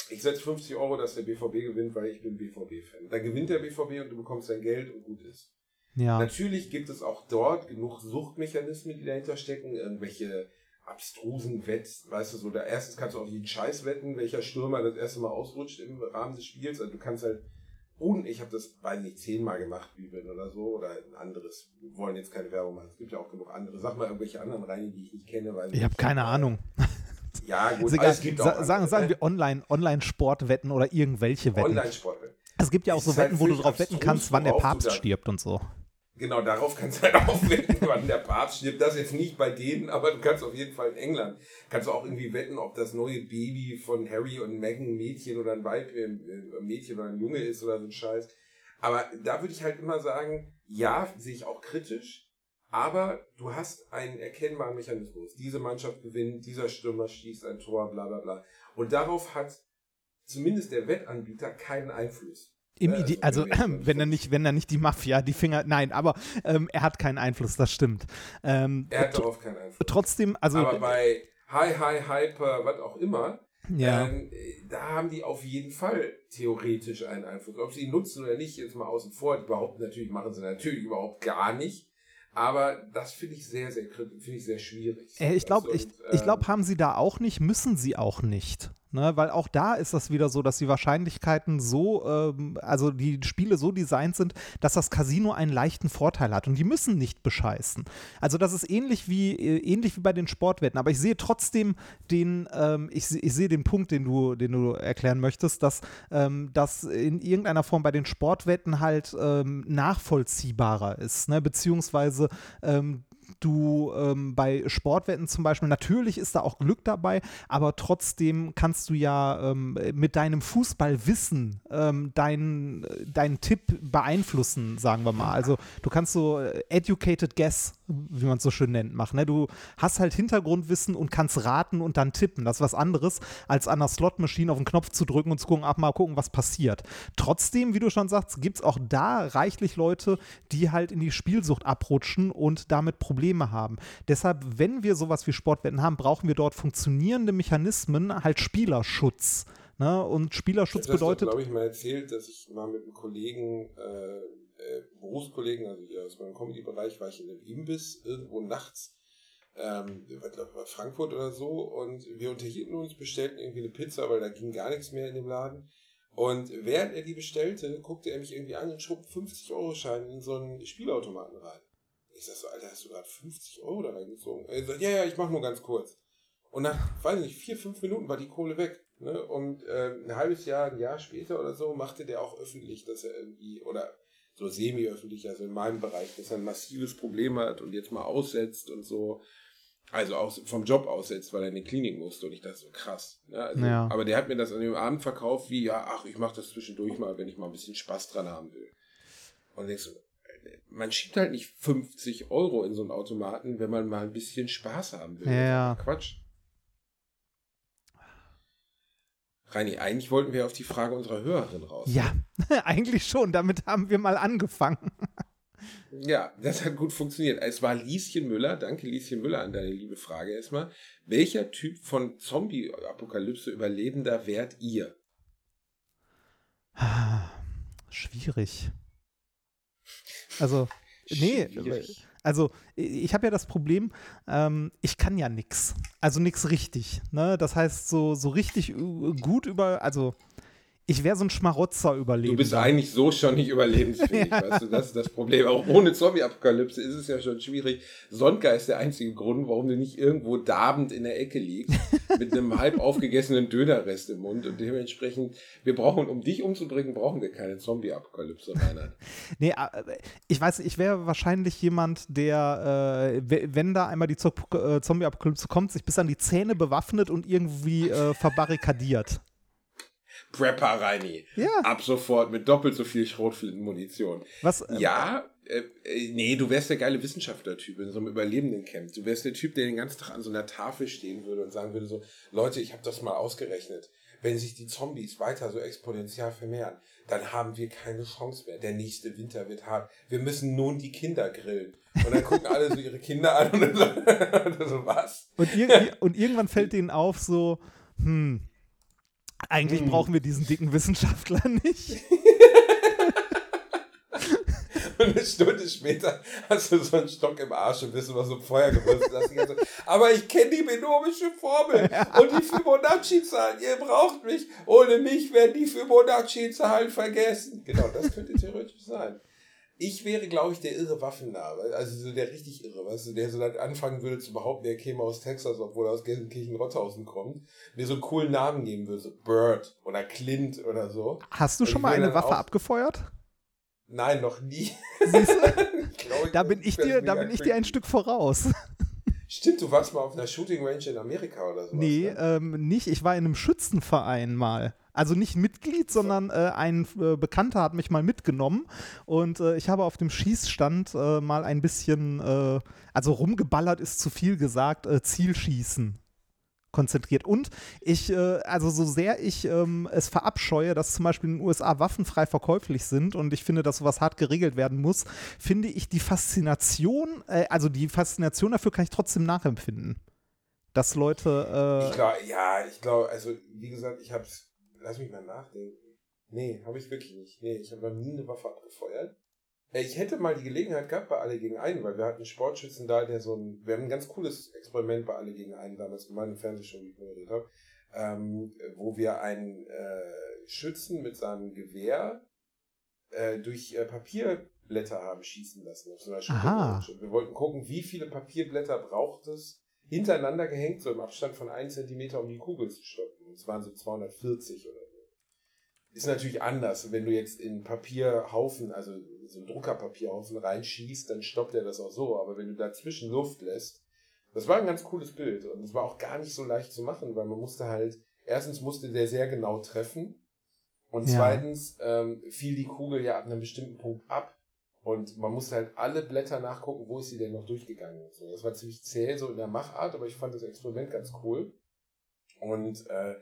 ich setze 50 Euro, dass der BVB gewinnt, weil ich bin BVB-Fan. Dann gewinnt der BVB und du bekommst dein Geld und gut ist. Ja. Natürlich gibt es auch dort genug Suchtmechanismen, die dahinter stecken, irgendwelche abstrusen Wetts, weißt du, so, da erstens kannst du auf jeden Scheiß wetten, welcher Stürmer das erste Mal ausrutscht im Rahmen des Spiels, also du kannst halt, und ich habe das, weiß nicht, zehnmal gemacht, Bibeln oder so, oder ein anderes, wir wollen jetzt keine Werbung machen, es gibt ja auch genug andere, sag mal irgendwelche anderen rein, die ich nicht kenne, weil Ich habe keine Ahnung. Ja, gut, aber es gibt auch Sa sagen, sagen ne? wir Online- Online-Sportwetten oder irgendwelche Wetten. Online-Sportwetten. Es gibt ja auch so halt Wetten, wo du drauf wetten kannst, wann der Papst stirbt und so. Genau, darauf kannst du halt (laughs) auch wetten, wann der Papst stirbt. Das jetzt nicht bei denen, aber du kannst auf jeden Fall in England, kannst du auch irgendwie wetten, ob das neue Baby von Harry und Meghan ein Mädchen oder ein Weib, äh, Mädchen oder ein Junge ist oder so ein Scheiß. Aber da würde ich halt immer sagen, ja, sehe ich auch kritisch, aber du hast einen erkennbaren Mechanismus. Diese Mannschaft gewinnt, dieser Stürmer schießt ein Tor, bla bla bla. Und darauf hat zumindest der Wettanbieter keinen Einfluss. Im Ide also also, (clears throat) wenn er nicht, wenn er nicht die Mafia, die Finger, nein, aber ähm, er hat keinen Einfluss, das stimmt. Ähm, Er hat darauf keinen Einfluss. trotzdem, also aber bei Hi, Hi, Hyper, was auch immer, Ja. ähm, da haben die auf jeden Fall theoretisch einen Einfluss. Ob sie ihn nutzen oder nicht, jetzt mal außen vor. Die behaupten natürlich, machen sie natürlich überhaupt gar nicht. Aber das finde ich sehr, sehr kritisch, finde ich sehr schwierig. Äh, ich glaube, ich, ich ähm, glaub, haben sie da auch nicht, müssen sie auch nicht. Ne? Weil auch da ist das wieder so, dass die Wahrscheinlichkeiten so, ähm, also die Spiele so designt sind, dass das Casino einen leichten Vorteil hat und die müssen nicht bescheißen. Also das ist ähnlich wie, äh, ähnlich wie bei den Sportwetten, aber ich sehe trotzdem den, ähm, ich, ich sehe den Punkt, den du, den du erklären möchtest, dass ähm, das in irgendeiner Form bei den Sportwetten halt ähm, nachvollziehbarer ist, ne? beziehungsweise ähm, du ähm, bei Sportwetten zum Beispiel, natürlich ist da auch Glück dabei, aber trotzdem kannst du ja ähm, mit deinem Fußballwissen ähm, deinen dein Tipp beeinflussen, sagen wir mal. Also du kannst so äh, educated guess, wie man es so schön nennt, machen. Ne? Du hast halt Hintergrundwissen und kannst raten und dann tippen. Das ist was anderes, als an der Slot-Maschine auf den Knopf zu drücken und zu gucken, ach mal gucken, was passiert. Trotzdem, wie du schon sagst, gibt es auch da reichlich Leute, die halt in die Spielsucht abrutschen und damit Probleme haben. Deshalb, wenn wir sowas wie Sportwetten haben, brauchen wir dort funktionierende Mechanismen, halt Spielerschutz. Ne? Und Spielerschutz ich bedeutet. Ich habe, glaube ich, mal erzählt, dass ich mal mit einem Kollegen, äh, äh, Berufskollegen, also hier aus meinem Comedy-Bereich, war ich in einem Imbiss irgendwo nachts ähm, ich glaube Frankfurt oder so und wir unterhielten uns, bestellten irgendwie eine Pizza, weil da ging gar nichts mehr in dem Laden. Und während er die bestellte, guckte er mich irgendwie an und schob 50-Euro-Schein in so einen Spielautomaten rein. Ich sag so, Alter, hast du gerade 50 Euro da reingezogen? Er sagt, ja, ja, ich mach nur ganz kurz. Und nach, weiß nicht, vier, fünf Minuten war die Kohle weg. Ne? Und äh, ein halbes Jahr, ein Jahr später oder so, machte der auch öffentlich, dass er irgendwie, oder so semi-öffentlich, also in meinem Bereich, dass er ein massives Problem hat und jetzt mal aussetzt und so. Also auch vom Job aussetzt, weil er in die Klinik musste und ich dachte so krass. Ne? Also, Ja. Aber der hat mir das an dem Abend verkauft, wie, ja, ach, ich mache das zwischendurch mal, wenn ich mal ein bisschen Spaß dran haben will. Und denkst so, man schiebt halt nicht 50 Euro in so einen Automaten, wenn man mal ein bisschen Spaß haben will. Ja. Quatsch. Reini, eigentlich wollten wir auf die Frage unserer Hörerin raus. Ja, (laughs) eigentlich schon. Damit haben wir mal angefangen. Ja, das hat gut funktioniert. Es war Lieschen Müller. Danke, Lieschen Müller, an deine liebe Frage erstmal. Welcher Typ von Zombie-Apokalypse Überlebender wärt ihr? Schwierig. Also, nee, Schwierig. also ich habe ja das Problem, ähm, ich kann ja nix. Also nix richtig. Ne? Das heißt, so, so richtig ü- gut über, also ich wäre so ein Schmarotzer überleben. Du bist eigentlich so schon nicht überlebensfähig, (laughs) weißt du, das ist das Problem. Auch ohne Zombie-Apokalypse ist es ja schon schwierig. Sonka ist der einzige Grund, warum du nicht irgendwo darbend in der Ecke liegst, mit einem halb (laughs) aufgegessenen Dönerrest im Mund und dementsprechend, wir brauchen, um dich umzubringen, brauchen wir keine Zombie-Apokalypse, Reinhard. (laughs) Nee, äh, ich weiß, ich wäre wahrscheinlich jemand, der, äh, we- wenn da einmal die äh, Zombie-Apokalypse kommt, sich bis an die Zähne bewaffnet und irgendwie äh, verbarrikadiert. Prepper Reini. Ja. Ab sofort mit doppelt so viel Schrotflintenmunition. Was, äh, Ja, äh, äh, nee, du wärst der geile Wissenschaftler-Typ in so einem Überlebenden-Camp. Du wärst der Typ, der den ganzen Tag an so einer Tafel stehen würde und sagen würde so, Leute, ich habe das mal ausgerechnet. Wenn sich die Zombies weiter so exponentiell vermehren, dann haben wir keine Chance mehr. Der nächste Winter wird hart. Wir müssen nun die Kinder grillen. Und dann gucken alle so ihre Kinder an und so, und (laughs) so was? Und, ir (laughs) und irgendwann fällt denen auf, so, hm, eigentlich Hm. brauchen wir diesen dicken Wissenschaftler nicht. (laughs) Und eine Stunde später hast du so einen Stock im Arsch und bist über so ein Feuer gebürstet. Hast Aber ich kenne die binomische Formel und die Fibonacci-Zahlen. Ihr braucht mich. Ohne mich werden die Fibonacci-Zahlen vergessen. Genau, das könnte theoretisch sein. Ich wäre, glaube ich, der irre Waffenname. Also so der richtig irre, weißt du, der so dann anfangen würde zu behaupten, er käme aus Texas, obwohl er aus Gelsenkirchen-Rotthausen kommt. Mir so einen coolen Namen geben würde, so Bird oder Clint oder so. Hast du Und schon mal eine Waffe abgefeuert? Nein, noch nie. Siehst du? (laughs) Glaub ich Da bin ich dir, da bin ich dir ein. Stück voraus. Stimmt, du warst mal auf einer Shooting Range in Amerika oder so. Nee, ähm, nicht. Ich war in einem Schützenverein mal. Also nicht Mitglied, sondern äh, ein äh, Bekannter hat mich mal mitgenommen und äh, ich habe auf dem Schießstand äh, mal ein bisschen, äh, also rumgeballert ist zu viel gesagt, äh, Zielschießen konzentriert. Und ich, äh, also so sehr ich ähm, es verabscheue, dass zum Beispiel in den USA Waffen frei verkäuflich sind und ich finde, dass sowas hart geregelt werden muss, finde ich die Faszination, äh, also die Faszination dafür kann ich trotzdem nachempfinden. Dass Leute, Ich äh, glaube, ja, ich glaube, also wie gesagt, ich hab's, lass mich mal nachdenken. Nee, habe ich wirklich nicht. Nee, ich habe noch nie eine Waffe abgefeuert. Äh, Ich hätte mal die Gelegenheit gehabt bei Alle gegen einen, weil wir hatten einen Sportschützen da, der so ein, wir haben ein ganz cooles Experiment bei Alle gegen einen damals gemacht, im Fernsehshow, moderiert habe, ähm, wo wir einen äh, Schützen mit seinem Gewehr äh, durch äh, Papierblätter haben schießen lassen auf so einer Aha. Wir wollten gucken, wie viele Papierblätter braucht es, hintereinander gehängt, so im Abstand von 1 Zentimeter, um die Kugel zu stoppen. Und es waren so 240 oder so. ist natürlich anders. Wenn du jetzt in Papierhaufen, also so einen Druckerpapierhaufen reinschießt, dann stoppt er das auch so. Aber wenn du dazwischen Luft lässt, das war ein ganz cooles Bild. Und es war auch gar nicht so leicht zu machen, weil man musste halt, erstens musste der sehr genau treffen. Und Ja. zweitens ähm, fiel die Kugel ja ab einem bestimmten Punkt ab. Und man musste halt alle Blätter nachgucken, wo ist sie denn noch durchgegangen. So, das war ziemlich zäh so in der Machart, aber ich fand das Experiment ganz cool. Und äh,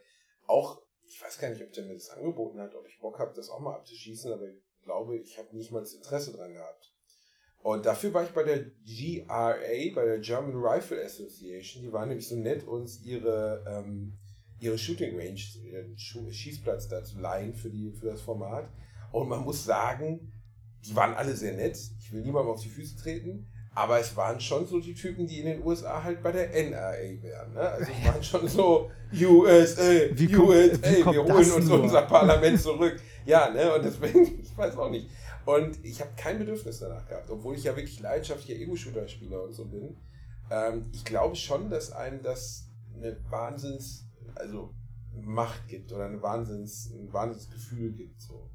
auch, ich weiß gar nicht, ob der mir das angeboten hat, ob ich Bock habe, das auch mal abzuschießen, aber ich glaube, ich habe nicht mal das Interesse dran gehabt. Und dafür war ich bei der GRA, bei der German Rifle Association. Die waren nämlich so nett, uns ihre, ähm, ihre Shooting Range, ihren Schießplatz da zu leihen für, die, für das Format. Und man muss sagen, die waren alle sehr nett. Ich will niemandem auf die Füße treten. Aber es waren schon so die Typen, die in den USA halt bei der NRA wären. Ne? Also es waren schon so USA, Wie kommt- USA, wie kommt wir holen uns nur? unser Parlament zurück. Ja, ne? Und deswegen, (laughs) ich weiß auch nicht. Und ich habe kein Bedürfnis danach gehabt, obwohl ich ja wirklich leidenschaftlicher Ego-Shooter-Spieler und so bin. Ähm, ich glaube schon, dass einem das eine Wahnsinns, also Macht gibt oder eine Wahnsinns, ein Wahnsinnsgefühl gibt. So.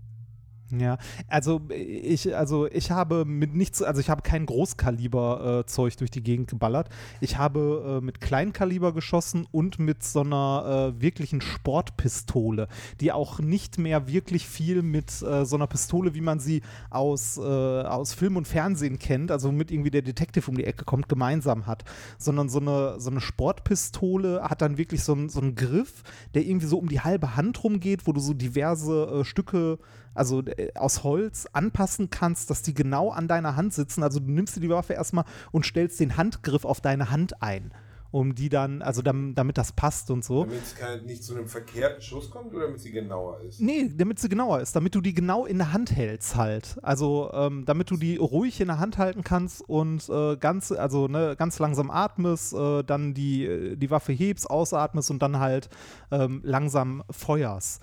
Ja, also ich, also ich habe mit nichts, also ich habe kein Großkaliber-Zeug durch die Gegend geballert. Ich habe äh, mit Kleinkaliber geschossen und mit so einer äh, wirklichen Sportpistole, die auch nicht mehr wirklich viel mit äh, so einer Pistole, wie man sie aus, äh, aus Film und Fernsehen kennt, also mit irgendwie der Detective um die Ecke kommt, gemeinsam hat, sondern so eine, so eine Sportpistole hat dann wirklich so einen, so einen Griff, der irgendwie so um die halbe Hand rumgeht, wo du so diverse äh, Stücke also äh, aus Holz anpassen kannst, dass die genau an deiner Hand sitzen. Also du nimmst dir die Waffe erstmal und stellst den Handgriff auf deine Hand ein, um die dann, also dam, damit das passt und so. Damit es nicht zu einem verkehrten Schuss kommt oder damit sie genauer ist? Nee, damit sie genauer ist, damit du die genau in der Hand hältst halt. Also ähm, damit du die ruhig in der Hand halten kannst und äh, ganz, also ne, ganz langsam atmest, äh, dann die, äh, die Waffe hebst, ausatmest und dann halt ähm, langsam feuerst.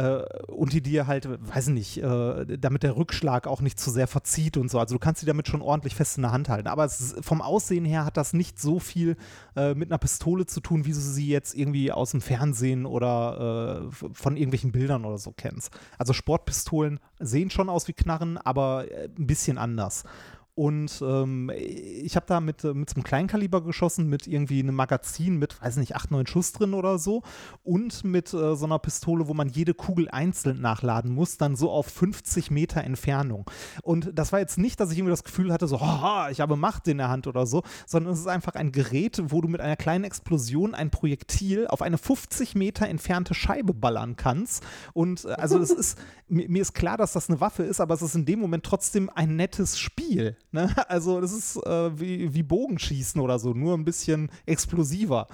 Äh, und die dir halt, weiß ich nicht, äh, damit der Rückschlag auch nicht zu sehr verzieht und so. Also du kannst die damit schon ordentlich fest in der Hand halten. Aber es vom Aussehen her hat das nicht so viel äh, mit einer Pistole zu tun, wie du sie jetzt irgendwie aus dem Fernsehen oder äh, von irgendwelchen Bildern oder so kennst. Also Sportpistolen sehen schon aus wie Knarren, aber äh, ein bisschen anders. Und ähm, ich habe da mit, äh, mit so einem Kleinkaliber geschossen, mit irgendwie einem Magazin mit, weiß nicht, 8, 9 Schuss drin oder so. Und mit äh, so einer Pistole, wo man jede Kugel einzeln nachladen muss, dann so auf 50 Meter Entfernung. Und das war jetzt nicht, dass ich irgendwie das Gefühl hatte, so, haha, ich habe Macht in der Hand oder so, sondern es ist einfach ein Gerät, wo du mit einer kleinen Explosion ein Projektil auf eine 50 Meter entfernte Scheibe ballern kannst. Und äh, also es (laughs) ist, mir, mir ist klar, dass das eine Waffe ist, aber es ist in dem Moment trotzdem ein nettes Spiel. Ne? (laughs) Also das ist äh, wie, wie Bogenschießen oder so, nur ein bisschen explosiver.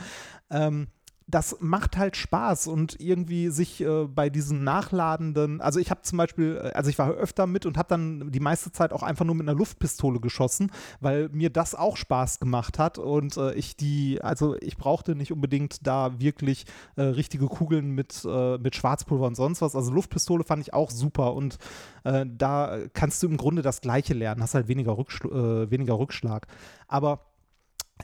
Ähm, das macht halt Spaß und irgendwie sich äh, bei diesen nachladenden, also ich habe zum Beispiel, äh, also ich war öfter mit und habe dann die meiste Zeit auch einfach nur mit einer Luftpistole geschossen, weil mir das auch Spaß gemacht hat und äh, ich die, also ich brauchte nicht unbedingt da wirklich äh, richtige Kugeln mit, äh, mit Schwarzpulver und sonst was. Also Luftpistole fand ich auch super und äh, da kannst du im Grunde das Gleiche lernen, hast halt weniger, Rückschl weniger Rückschlag. Aber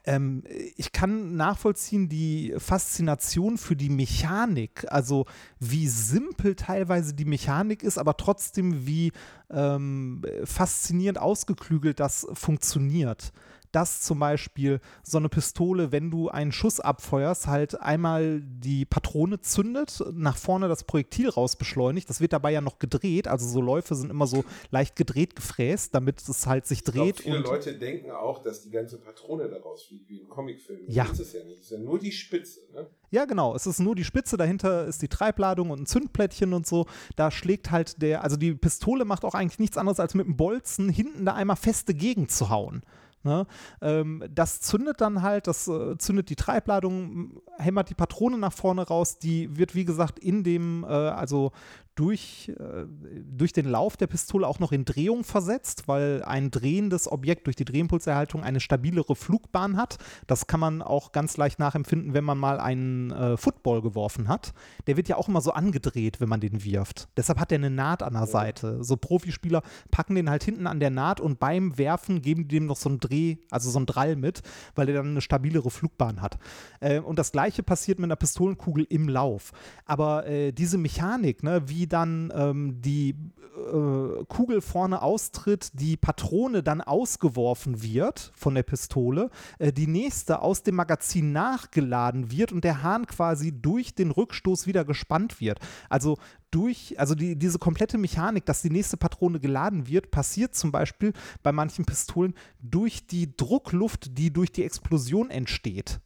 ähm, ich kann nachvollziehen die Faszination für die Mechanik, also wie simpel teilweise die Mechanik ist, aber trotzdem wie ähm, faszinierend ausgeklügelt das funktioniert. Dass zum Beispiel so eine Pistole, wenn du einen Schuss abfeuerst, halt einmal die Patrone zündet, nach vorne das Projektil rausbeschleunigt. Das wird dabei ja noch gedreht, also so Läufe sind immer so leicht gedreht gefräst, damit es halt sich Ich glaub, dreht. viele und Leute denken auch, dass die ganze Patrone daraus fliegt, wie im Comicfilm. Ja. Das ist es ja nicht. Das ist ja nur die Spitze. Ne? Ja, genau. Es ist nur die Spitze, dahinter ist die Treibladung und ein Zündplättchen und so. Da schlägt halt der, also die Pistole macht auch eigentlich nichts anderes, als mit dem Bolzen hinten da einmal feste Gegend zu hauen. Ne? Ähm, das zündet dann halt, das äh, zündet die Treibladung, hämmert die Patrone nach vorne raus. Die wird, wie gesagt, in dem, äh, also durch, äh, durch den Lauf der Pistole auch noch in Drehung versetzt, weil ein drehendes Objekt durch die Drehimpulserhaltung eine stabilere Flugbahn hat. Das kann man auch ganz leicht nachempfinden, wenn man mal einen äh, Football geworfen hat. Der wird ja auch immer so angedreht, wenn man den wirft. Deshalb hat der eine Naht an der Seite. So Profispieler packen den halt hinten an der Naht und beim Werfen geben die dem noch so einen Dreh, also so ein Drall mit, weil der dann eine stabilere Flugbahn hat. Äh, und das gleiche passiert mit einer Pistolenkugel im Lauf. Aber äh, diese Mechanik, ne, wie dann ähm, die äh, Kugel vorne austritt, die Patrone dann ausgeworfen wird von der Pistole, äh, die nächste aus dem Magazin nachgeladen wird und der Hahn quasi durch den Rückstoß wieder gespannt wird. Also durch, also die, diese komplette Mechanik, dass die nächste Patrone geladen wird, passiert zum Beispiel bei manchen Pistolen durch die Druckluft, die durch die Explosion entsteht.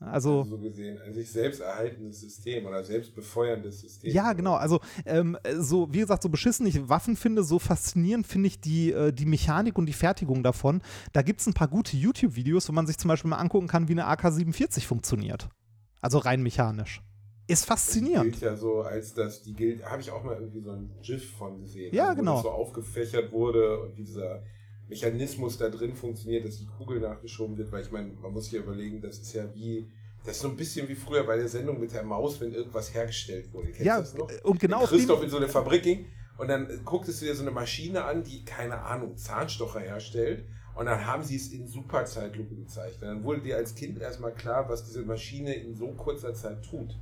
Also, also, so gesehen ein sich selbst erhaltendes System oder selbst befeuerndes System. Ja, genau. Also ähm, so, wie gesagt, so beschissen ich Waffen finde, so faszinierend finde ich die, äh, die Mechanik und die Fertigung davon. Da gibt es ein paar gute YouTube-Videos, wo man sich zum Beispiel mal angucken kann, wie eine AK-47 funktioniert. Also rein mechanisch. Ist faszinierend. Die gilt ja so, als das, die gilt, habe ich auch mal irgendwie so ein GIF von gesehen. Ja, also, genau. Wo das so aufgefächert wurde und dieser Mechanismus da drin funktioniert, dass die Kugel nachgeschoben wird, weil ich meine, man muss sich ja überlegen, das ist ja wie, das ist so ein bisschen wie früher bei der Sendung mit der Maus, wenn irgendwas hergestellt wurde. Kennst ja, das noch? und genau wenn Christoph in so eine Fabrik ging und dann gucktest du dir so eine Maschine an, die, keine Ahnung, Zahnstocher herstellt und dann haben sie es in Superzeitlupe gezeigt. Und dann wurde dir als Kind erstmal klar, was diese Maschine in so kurzer Zeit tut.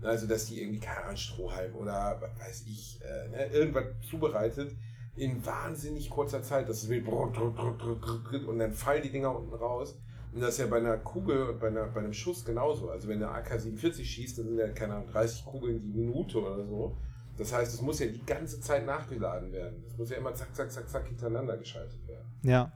Also, dass die irgendwie, Strohhalm oder was weiß ich, äh, ne, irgendwas zubereitet in wahnsinnig kurzer Zeit. Das wird und dann fallen die Dinger unten raus. Und das ist ja bei einer Kugel und bei, einer, bei einem Schuss genauso. Also wenn der AK-47 schießt, dann sind ja, keine Ahnung, 30 Kugeln die Minute oder so. Das heißt, es muss ja die ganze Zeit nachgeladen werden. Es muss ja immer zack, zack, zack, zack hintereinander geschaltet werden. Ja.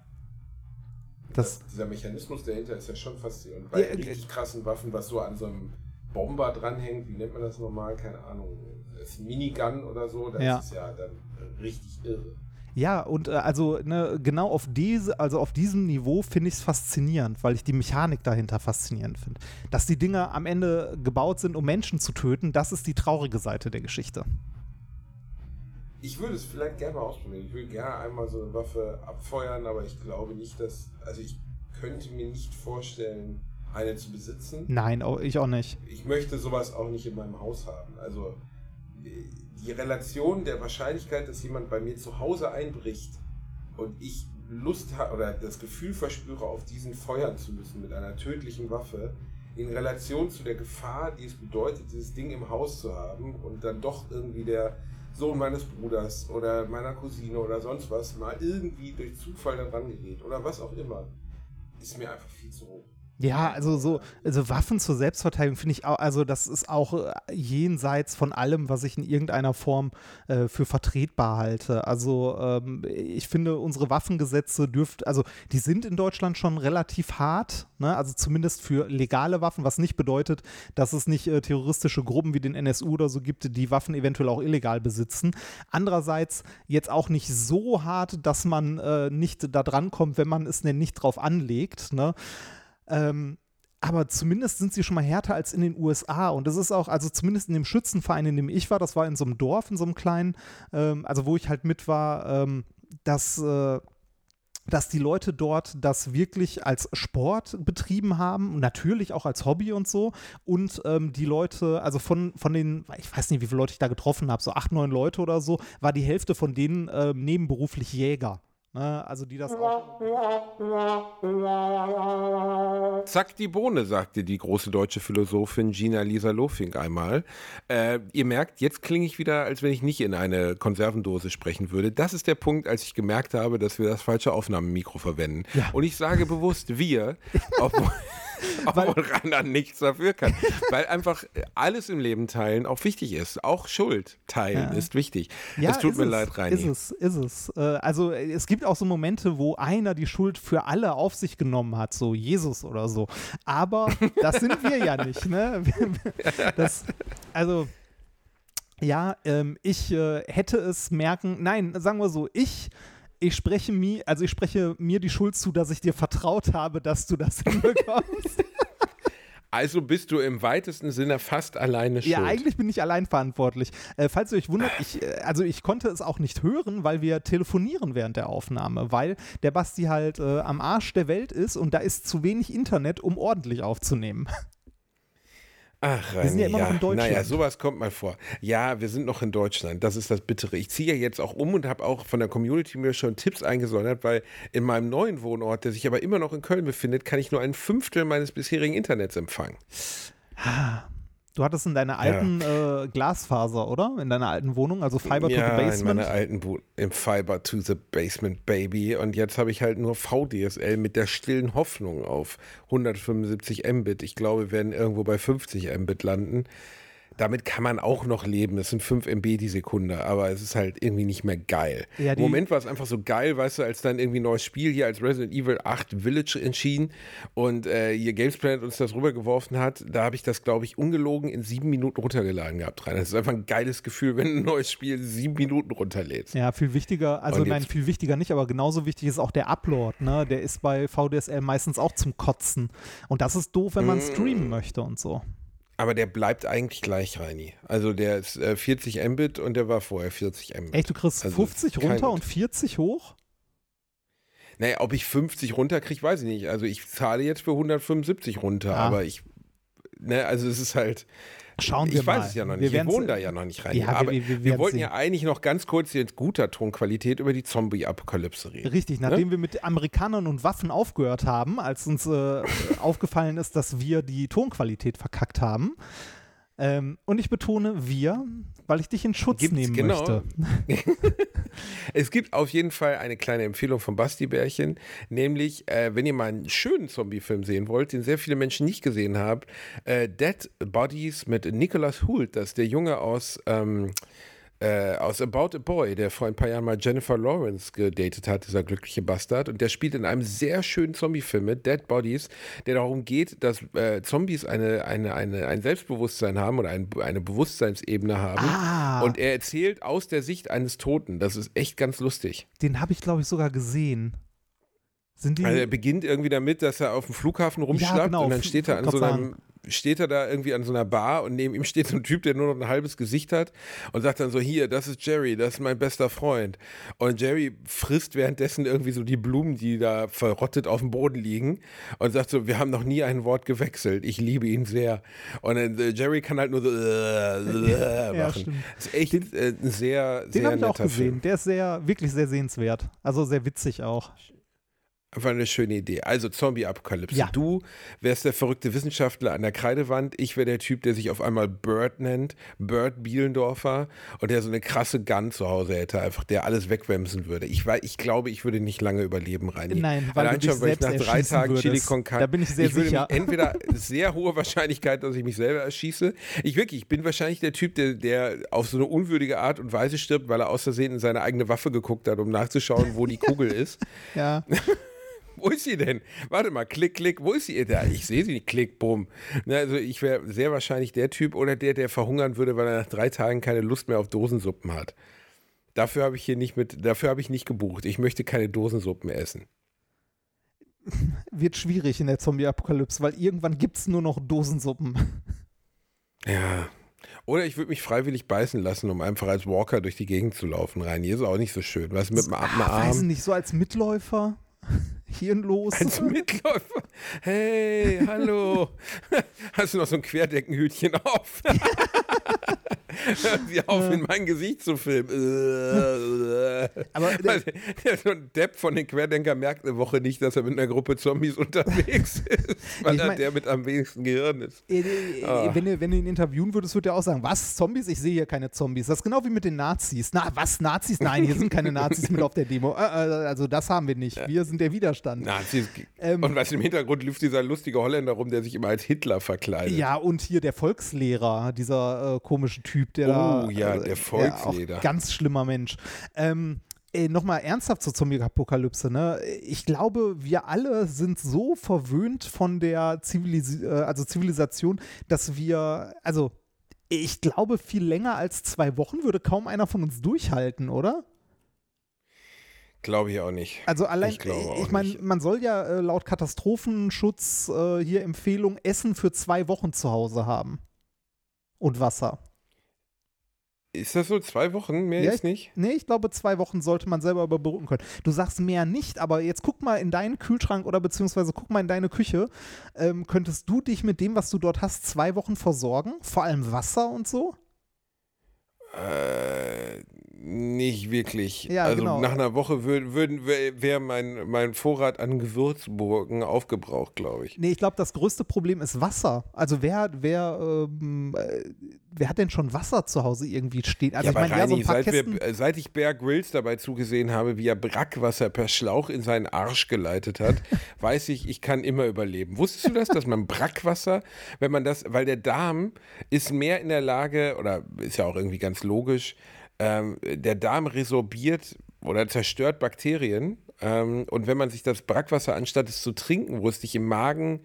Das, das dieser Mechanismus dahinter ist ja schon faszinierend. Und bei ja, richtig krassen Waffen, was so an so einem Bomber dranhängt, wie nennt man das normal? Keine Ahnung. Das ist ein Minigun oder so, das ja. ist ja dann richtig irre. Ja, und äh, also ne, genau auf diese, also auf diesem Niveau finde ich es faszinierend, weil ich die Mechanik dahinter faszinierend finde. Dass die Dinger am Ende gebaut sind, um Menschen zu töten, das ist die traurige Seite der Geschichte. Ich würde es vielleicht gerne mal ausprobieren. Ich würde gerne einmal so eine Waffe abfeuern, aber ich glaube nicht, dass. Also ich könnte mir nicht vorstellen, eine zu besitzen. Nein, ich auch nicht. Ich möchte sowas auch nicht in meinem Haus haben. Also die Relation der Wahrscheinlichkeit, dass jemand bei mir zu Hause einbricht und ich Lust habe oder das Gefühl verspüre, auf diesen feuern zu müssen mit einer tödlichen Waffe, in Relation zu der Gefahr, die es bedeutet, dieses Ding im Haus zu haben und dann doch irgendwie der Sohn meines Bruders oder meiner Cousine oder sonst was mal irgendwie durch Zufall daran gerät oder was auch immer, ist mir einfach viel zu hoch. Ja, also so also Waffen zur Selbstverteidigung finde ich auch, also das ist auch äh, jenseits von allem, was ich in irgendeiner Form äh, für vertretbar halte. Also ähm, ich finde, unsere Waffengesetze dürft, also die sind in Deutschland schon relativ hart, ne? also zumindest für legale Waffen, was nicht bedeutet, dass es nicht äh, terroristische Gruppen wie den NSU oder so gibt, die Waffen eventuell auch illegal besitzen. Andererseits jetzt auch nicht so hart, dass man äh, nicht da dran kommt, wenn man es denn nicht drauf anlegt. Ne? Ähm, aber zumindest sind sie schon mal härter als in den USA. Und das ist auch, also zumindest in dem Schützenverein, in dem ich war, das war in so einem Dorf, in so einem kleinen, ähm, also wo ich halt mit war, ähm, dass, äh, dass die Leute dort das wirklich als Sport betrieben haben, natürlich auch als Hobby und so. Und ähm, die Leute, also von, von den, ich weiß nicht, wie viele Leute ich da getroffen habe, so acht, neun Leute oder so, war die Hälfte von denen äh, nebenberuflich Jäger. Ne? Also die das auch. Zack die Bohne, sagte die große deutsche Philosophin Gina Lisa Lofink einmal. Äh, ihr merkt, jetzt klinge ich wieder, als wenn ich nicht in eine Konservendose sprechen würde. Das ist der Punkt, als ich gemerkt habe, dass wir das falsche Aufnahmemikro verwenden. Ja. Und ich sage bewusst wir, obwohl. (laughs) (laughs) obwohl Rainer nichts dafür kann. Weil einfach alles im Leben teilen auch wichtig ist. Auch Schuld teilen ja. ist wichtig. Ja, es tut mir es, leid, Rainer. Ist es, ist es. Äh, also es gibt auch so Momente, wo einer die Schuld für alle auf sich genommen hat, so Jesus oder so. Aber das sind wir ja nicht. Ne? (laughs) Das, also ja, ähm, ich äh, hätte es merken, nein, sagen wir so, ich ich spreche mir, also ich spreche mir die Schuld zu, dass ich dir vertraut habe, dass du das (laughs) hinbekommst. Also bist du im weitesten Sinne fast alleine schuld. Ja, eigentlich bin ich allein verantwortlich. Äh, falls ihr euch wundert, ich, äh, also ich konnte es auch nicht hören, weil wir telefonieren während der Aufnahme, weil der Basti halt äh, am Arsch der Welt ist und da ist zu wenig Internet, um ordentlich aufzunehmen. (laughs) Ach, Reini, Wir sind ja immer noch in Deutschland. Naja, sowas kommt mal vor. Ja, wir sind noch in Deutschland. Das ist das Bittere. Ich ziehe ja jetzt auch um und habe auch von der Community mir schon Tipps eingesondert, weil in meinem neuen Wohnort, der sich aber immer noch in Köln befindet, kann ich nur ein Fünftel meines bisherigen Internets empfangen. Du hattest in deiner alten äh, Glasfaser, oder? In deiner alten Wohnung, also Fiber to the ja, Basement. in meiner alten Wohnung, im Fiber to the Basement Baby. Und jetzt habe ich halt nur VDSL mit der stillen Hoffnung auf 175 Mbit. Ich glaube, wir werden irgendwo bei 50 Mbit landen. Damit kann man auch noch leben. Es sind 5 MB die Sekunde, aber es ist halt irgendwie nicht mehr geil. Ja, Im Moment war es einfach so geil, weißt du, als dann irgendwie ein neues Spiel hier als Resident Evil 8 Village entschieden und äh, hier Games Planet uns das rübergeworfen hat, da habe ich das, glaube ich, ungelogen in sieben Minuten runtergeladen gehabt. Rein. Das ist einfach ein geiles Gefühl, wenn ein neues Spiel sieben Minuten runterlädst. Ja, viel wichtiger, also nein, viel wichtiger nicht, aber genauso wichtig ist auch der Upload, ne? Der ist bei VDSL meistens auch zum Kotzen. Und das ist doof, wenn man Mm. streamen möchte und so. Aber der bleibt eigentlich gleich, Reini. Also der ist äh, 40 Mbit und der war vorher 40 Mbit. Echt, du kriegst Also 50 kein- runter und 40 hoch? Naja, ob ich 50 runterkriege, weiß ich nicht. Also ich zahle jetzt für 175 runter, Ah. aber ich, ne, also es ist halt, Schauen ich wir weiß mal. es ja noch Wir nicht. Wir, werden's- wohnen da ja noch nicht rein. Ja, wir- aber wir- wir wir, wollten sehen. ja eigentlich noch ganz kurz in guter Tonqualität über die Zombie-Apokalypse reden. Richtig, Ne? nachdem wir mit Amerikanern und Waffen aufgehört haben, als uns äh, (laughs) aufgefallen ist, dass wir die Tonqualität verkackt haben. Ähm, und ich betone wir, weil ich dich in Schutz Gibt's, nehmen genau. möchte. (laughs) Es gibt auf jeden Fall eine kleine Empfehlung von Basti Bärchen, nämlich, äh, wenn ihr mal einen schönen Zombie-Film sehen wollt, den sehr viele Menschen nicht gesehen haben, äh, Dead Bodies mit Nicholas Hoult, das ist der Junge aus, ähm, äh, aus About a Boy, der vor ein paar Jahren mal Jennifer Lawrence gedatet hat, dieser glückliche Bastard. Und der spielt in einem sehr schönen Zombie-Film mit, Dead Bodies, der darum geht, dass äh, Zombies eine, eine, eine, ein Selbstbewusstsein haben oder ein, eine Bewusstseinsebene haben. Ah. Und er erzählt aus der Sicht eines Toten. Das ist echt ganz lustig. Den habe ich, glaube ich, sogar gesehen. Sind die. Also er beginnt irgendwie damit, dass er auf dem Flughafen rumschlappt genau, und dann steht er an so einem, steht er da irgendwie an so einer Bar und neben ihm (laughs) steht so ein Typ, der nur noch ein halbes Gesicht hat und sagt dann so, hier, das ist Jerry, das ist mein bester Freund. Und Jerry frisst währenddessen irgendwie so die Blumen, die da verrottet auf dem Boden liegen und sagt so, wir haben noch nie ein Wort gewechselt, ich liebe ihn sehr. Und dann äh, Jerry kann halt nur so äh, äh, Ja, machen. stimmt. Das ist echt äh, ein sehr, den sehr habe ich auch netter gesehen. Film. Der ist sehr, wirklich sehr sehenswert. Also sehr witzig auch. Einfach eine schöne Idee. Also Zombie-Apokalypse. Ja. Du wärst der verrückte Wissenschaftler an der Kreidewand. Ich wäre der Typ, der sich auf einmal Bird nennt. Bird Bielendorfer. Und der so eine krasse Gun zu Hause hätte, einfach der alles wegwämsen würde. Ich, wei- ich glaube, ich würde nicht lange überleben, Reini. Nein, weil Allein schon, weil ich nach drei Tagen Chili würdest. con Carne- Da bin ich sehr ich würde sicher. Entweder (laughs) sehr hohe Wahrscheinlichkeit, dass ich mich selber erschieße. Ich wirklich, ich bin wahrscheinlich der Typ, der, der auf so eine unwürdige Art und Weise stirbt, weil er aus Versehen in seine eigene Waffe geguckt hat, um nachzuschauen, wo die Kugel (laughs) ist. Ja. (laughs) Wo ist sie denn? Warte mal, klick, klick, wo ist sie? Da, ich sehe sie nicht, klick, bumm. Ne, also ich wäre sehr wahrscheinlich der Typ oder der, der verhungern würde, weil er nach drei Tagen keine Lust mehr auf Dosensuppen hat. Dafür habe ich hier nicht mit, dafür habe ich nicht gebucht. Ich möchte keine Dosensuppen essen. (laughs) Wird schwierig in der Zombie-Apokalypse, weil irgendwann gibt es nur noch Dosensuppen. Ja. Oder ich würde mich freiwillig beißen lassen, um einfach als Walker durch die Gegend zu laufen rein. Hier ist auch nicht so schön. Was mit dem Arm? Ah, weiß ich Arm. nicht, so als Mitläufer. Hirnlos. Als Mitläufer. Hey, hallo. (laughs) Hast du noch so ein Querdeckenhütchen auf? (laughs) (laughs) Sie auf, in mein Gesicht zu filmen. Aber (laughs) Weil der, so ein Depp von den Querdenker merkt eine Woche nicht, dass er mit einer Gruppe Zombies (laughs) unterwegs ist, weil Ich er mein- der mit am wenigsten Gehirn ist. Äh, äh, Ah. wenn, du, wenn du ihn interviewen würdest, würde er auch sagen, was, Zombies? Ich sehe hier keine Zombies. Das ist genau wie mit den Nazis. Na, was, Nazis? Nein, hier sind keine Nazis mit auf der Demo. Äh, äh, also das haben wir nicht. Wir sind der Widerstand. Nazis. Ähm. Und was im Hintergrund lief dieser lustige Holländer rum, der sich immer als Hitler verkleidet. Ja, und hier der Volkslehrer, dieser äh, komische Typ, der Oh, da. ja, der Ja, Volkslehrer. auch ganz schlimmer Mensch. Ähm, Ey, nochmal ernsthaft zur Zombie-Apokalypse, ne? Ich glaube, wir alle sind so verwöhnt von der Zivilis äh, also Zivilisation, dass wir, also ich glaube, viel länger als zwei Wochen würde kaum einer von uns durchhalten, oder? Glaube ich auch nicht. Also allein, Ich ich meine, man soll ja äh, laut Katastrophenschutz äh, hier Empfehlung Essen für zwei Wochen zu Hause haben. Und Wasser. Ist das so? Zwei Wochen? Mehr Ja, ist nicht? Nee, ich glaube, zwei Wochen sollte man selber überbrücken können. Du sagst mehr nicht, aber jetzt guck mal in deinen Kühlschrank oder beziehungsweise guck mal in deine Küche. Ähm, könntest du dich mit dem, was du dort hast, zwei Wochen versorgen? Vor allem Wasser und so? Äh, nicht wirklich. Ja, also genau. nach einer Woche würden, würden, wäre mein, mein Vorrat an Gewürzgurken aufgebraucht, glaube ich. Nee, ich glaube, das größte Problem ist Wasser. Also wer, wer, ähm, äh, wer hat denn schon Wasser zu Hause irgendwie stehen? Also ja, ich meine, ja, so ein paar seit, Kästen. wir, seit ich Bear Grylls dabei zugesehen habe, wie er Brackwasser per Schlauch in seinen Arsch geleitet hat, (laughs) weiß ich, ich kann immer überleben. Wusstest du das, dass man Brackwasser, wenn man das, weil der Darm ist mehr in der Lage, oder ist ja auch irgendwie ganz logisch, ähm, der Darm resorbiert oder zerstört Bakterien. Ähm, und wenn man sich das Brackwasser, anstatt es zu trinken, wo es dich im Magen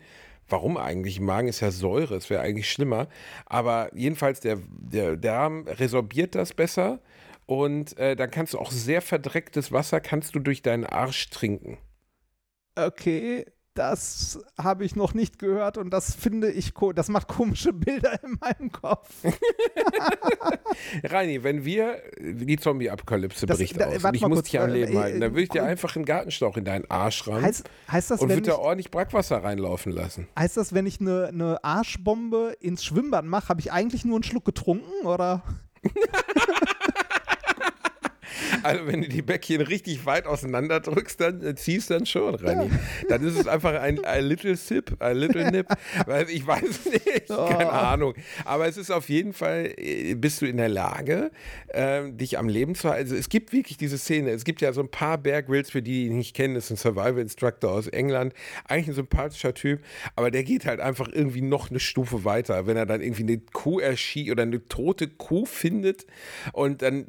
Warum eigentlich? Im Magen ist ja Säure, es wäre eigentlich schlimmer. Aber jedenfalls, der, der Darm resorbiert das besser und äh, dann kannst du auch sehr verdrecktes Wasser kannst du durch deinen Arsch trinken. Okay, das habe ich noch nicht gehört und das finde ich, das macht komische Bilder in meinem Kopf. (laughs) Reini, wenn wir die Zombie-Apokalypse da- aus und ich muss kurz, dich am äh, Leben äh, halten, dann würde ich dir einfach einen Gartenschlauch in deinen Arsch ran Heißt, heißt, das, und würde da ich, ordentlich Brackwasser reinlaufen lassen. heißt das, wenn ich eine ne Arschbombe ins Schwimmbad mache, habe ich eigentlich nur einen Schluck getrunken oder? (laughs) Also wenn du die Bäckchen richtig weit auseinander drückst, dann äh, ziehst dann schon, Reini. Dann ist es einfach ein, ein little sip, ein little nip. Weil ich weiß (laughs) nicht, keine Ahnung. Aber es ist auf jeden Fall, äh, bist du in der Lage, ähm, dich am Leben zu halten. Also es gibt wirklich diese Szene. Es gibt ja so ein paar Bear Grylls, für die, die nicht kennen, das ist ein Survival Instructor aus England. Eigentlich ein sympathischer Typ, aber der geht halt einfach irgendwie noch eine Stufe weiter. Wenn er dann irgendwie eine Kuh erschießt oder eine tote Kuh findet und dann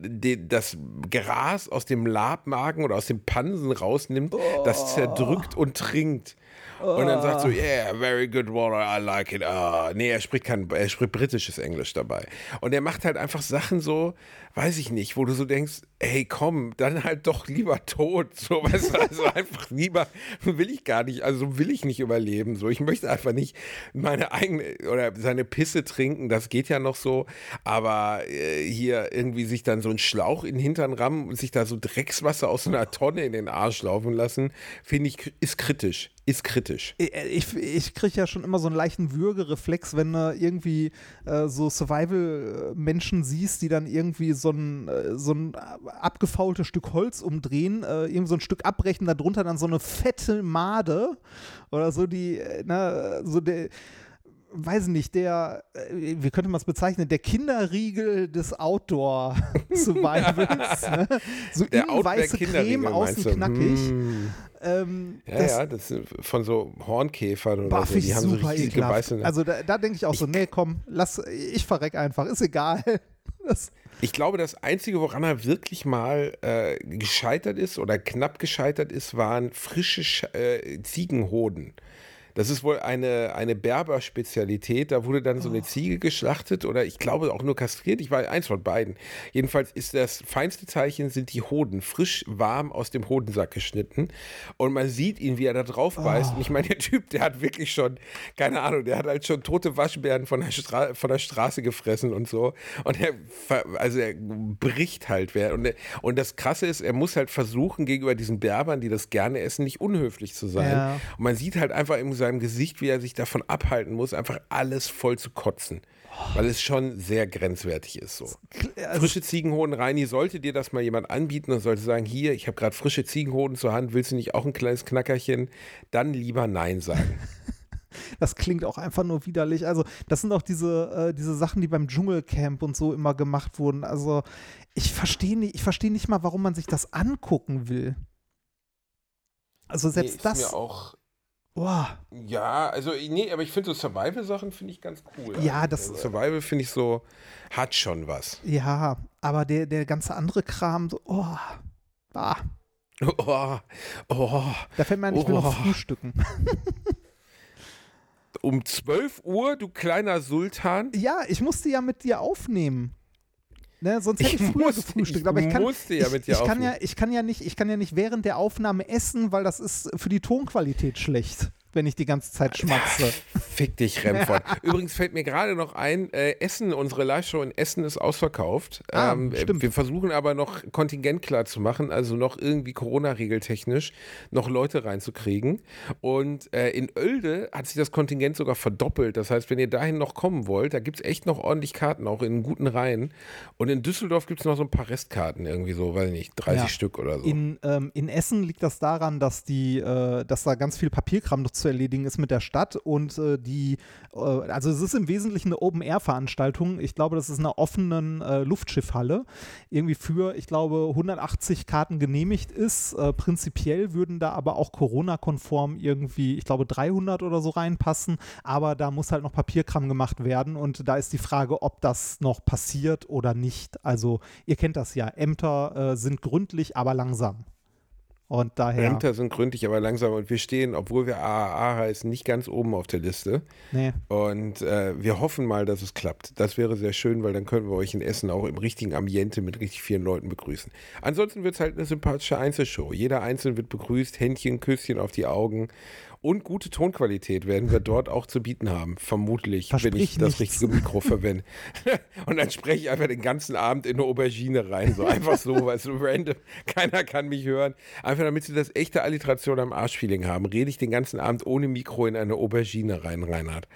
das Gras aus dem Labmagen oder aus dem Pansen rausnimmt, das zerdrückt und trinkt. Und dann sagt so, yeah, very good water, I like it. Ah, nee, er spricht kein, er spricht britisches Englisch dabei. Und er macht halt einfach Sachen so, weiß ich nicht, wo du so denkst, hey, komm, dann halt doch lieber tot. So, (laughs) weißt du, also einfach lieber will ich gar nicht, also so will ich nicht überleben. So, ich möchte einfach nicht meine eigene oder seine Pisse trinken, das geht ja noch so. Aber äh, hier irgendwie sich dann so einen Schlauch in den Hintern rammen und sich da so Dreckswasser aus so einer Tonne in den Arsch laufen lassen, finde ich, ist kritisch. Ist kritisch. Ich, ich, ich kriege ja schon immer so einen leichten Würgereflex, wenn du irgendwie äh, so Survival-Menschen siehst, die dann irgendwie so ein, äh, so ein abgefaultes Stück Holz umdrehen, äh, irgendwie so ein Stück abbrechen, darunter dann so eine fette Made oder so, die, äh, na, so der weiß nicht, der, äh, wie könnte man es bezeichnen, der Kinderriegel des Outdoor-Survivals. (laughs) ne? So Der weiße Creme, außen knackig. Mm. Ähm, Ja, das, ja, das ist von so Hornkäfern oder so. ich Die haben so riesige ekelhaft. weiße. Also da, da denke ich auch so, nee, komm, lass, ich verreck einfach, ist egal. (laughs) Das, Ich glaube, das Einzige, woran er wirklich mal äh, gescheitert ist oder knapp gescheitert ist, waren frische Sch äh, Ziegenhoden. Das ist wohl eine, eine Berber-Spezialität. Da wurde dann so Oh. eine Ziege geschlachtet oder ich glaube auch nur kastriert. Ich war eins von beiden. Jedenfalls ist das feinste Zeichen sind die Hoden, frisch warm aus dem Hodensack geschnitten. Und man sieht ihn, wie er da drauf beißt. Und ich meine, der Typ, der hat wirklich schon, keine Ahnung, der hat halt schon tote Waschbären von der, Stra von der Straße gefressen und so. Und er, also er bricht halt. Und, und das Krasse ist, er muss halt versuchen, gegenüber diesen Berbern, die das gerne essen, nicht unhöflich zu sein. Ja. Und man sieht halt einfach in seinem Gesicht, wie er sich davon abhalten muss, einfach alles voll zu kotzen. Weil es schon sehr grenzwertig ist so. also, Frische Ziegenhoden, Reini, sollte dir das mal jemand anbieten und sollte sagen, hier, ich habe gerade frische Ziegenhoden zur Hand, willst du nicht auch ein kleines Knackerchen? Dann lieber Nein sagen. (laughs) das klingt auch einfach nur widerlich. Also, das sind auch diese, äh, diese Sachen, die beim Dschungelcamp und so immer gemacht wurden. Also, ich verstehe nicht, ich verstehe nicht mal, warum man sich das angucken will. Also, selbst Nee, ist das. mir auch, Boah, ja, also nee, aber ich finde so Survival-Sachen finde ich ganz cool. Ja, das- Also Survival finde ich so, hat schon was. ja, aber der, der ganze andere Kram, so, oh, ah, Oh, oh. da fällt mir ein, ich will Oh. noch frühstücken. Um 12 Uhr, du kleiner Sultan. Ja, ich musste ja mit dir aufnehmen. Ne, sonst hätte ich, Ich früher musste- gefrühstückt. ich aber ich kann, musste ja ich, mit dir ich kann ja, ich kann ja nicht, ich kann ja nicht während der Aufnahme essen, weil das ist für die Tonqualität schlecht. Wenn ich die ganze Zeit schmatze. (laughs) Fick dich, Remford. (laughs) Übrigens fällt mir gerade noch ein, äh, Essen, unsere Live-Show in Essen ist ausverkauft. Ah, ähm, stimmt. Wir versuchen aber noch Kontingent klar zu machen, also noch irgendwie Corona-regeltechnisch noch Leute reinzukriegen. Und äh, in Oelde hat sich das Kontingent sogar verdoppelt. Das heißt, wenn ihr dahin noch kommen wollt, da gibt es echt noch ordentlich Karten, auch in guten Reihen. Und in Düsseldorf gibt es noch so ein paar Restkarten irgendwie so, weiß ich nicht, 30 Ja. Stück oder so. In, ähm, in Essen liegt das daran, dass die, äh, dass da ganz viel Papierkram noch zu erledigen ist mit der Stadt und äh, die, äh, also es ist im Wesentlichen eine Open-Air-Veranstaltung. Ich glaube, das ist eine offenen äh, Luftschiffhalle, irgendwie für, ich glaube, 180 Karten genehmigt ist. Äh, prinzipiell würden da aber auch Corona-konform irgendwie, ich glaube, 300 oder so reinpassen, aber da muss halt noch Papierkram gemacht werden und da ist die Frage, ob das noch passiert oder nicht. Also ihr kennt das ja, Ämter äh, sind gründlich, aber langsam. Und daher, Ämter sind gründlich, aber langsam und wir stehen, obwohl wir AAA heißen, nicht ganz oben auf der Liste. nee, Und äh, wir hoffen mal, dass es klappt. Das wäre sehr schön, weil dann können wir euch in Essen auch im richtigen Ambiente mit richtig vielen Leuten begrüßen. Ansonsten wird es halt eine sympathische Einzelshow. Jeder Einzelne wird begrüßt, Händchen, Küsschen auf die Augen. Und gute Tonqualität werden wir dort auch zu bieten haben. Vermutlich, wenn Versprich ich das nichts. richtige Mikro verwende. (laughs) Und dann spreche ich einfach den ganzen Abend in eine Aubergine rein. So einfach so, weißt du, random. Keiner kann mich hören. Einfach damit sie das echte Alliteration am Arschfeeling haben, rede ich den ganzen Abend ohne Mikro in eine Aubergine rein, Reinhard.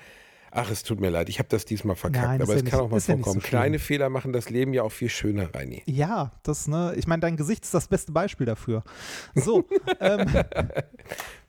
Ach, es tut mir leid, ich habe das diesmal verkackt, Nein, aber ja es kann nicht- auch mal ist ja so vorkommen. Kleine Fehler machen das Leben ja auch viel schöner, Reini. ja, das, ne, ich meine, dein Gesicht ist das beste Beispiel dafür. So, (laughs) ähm,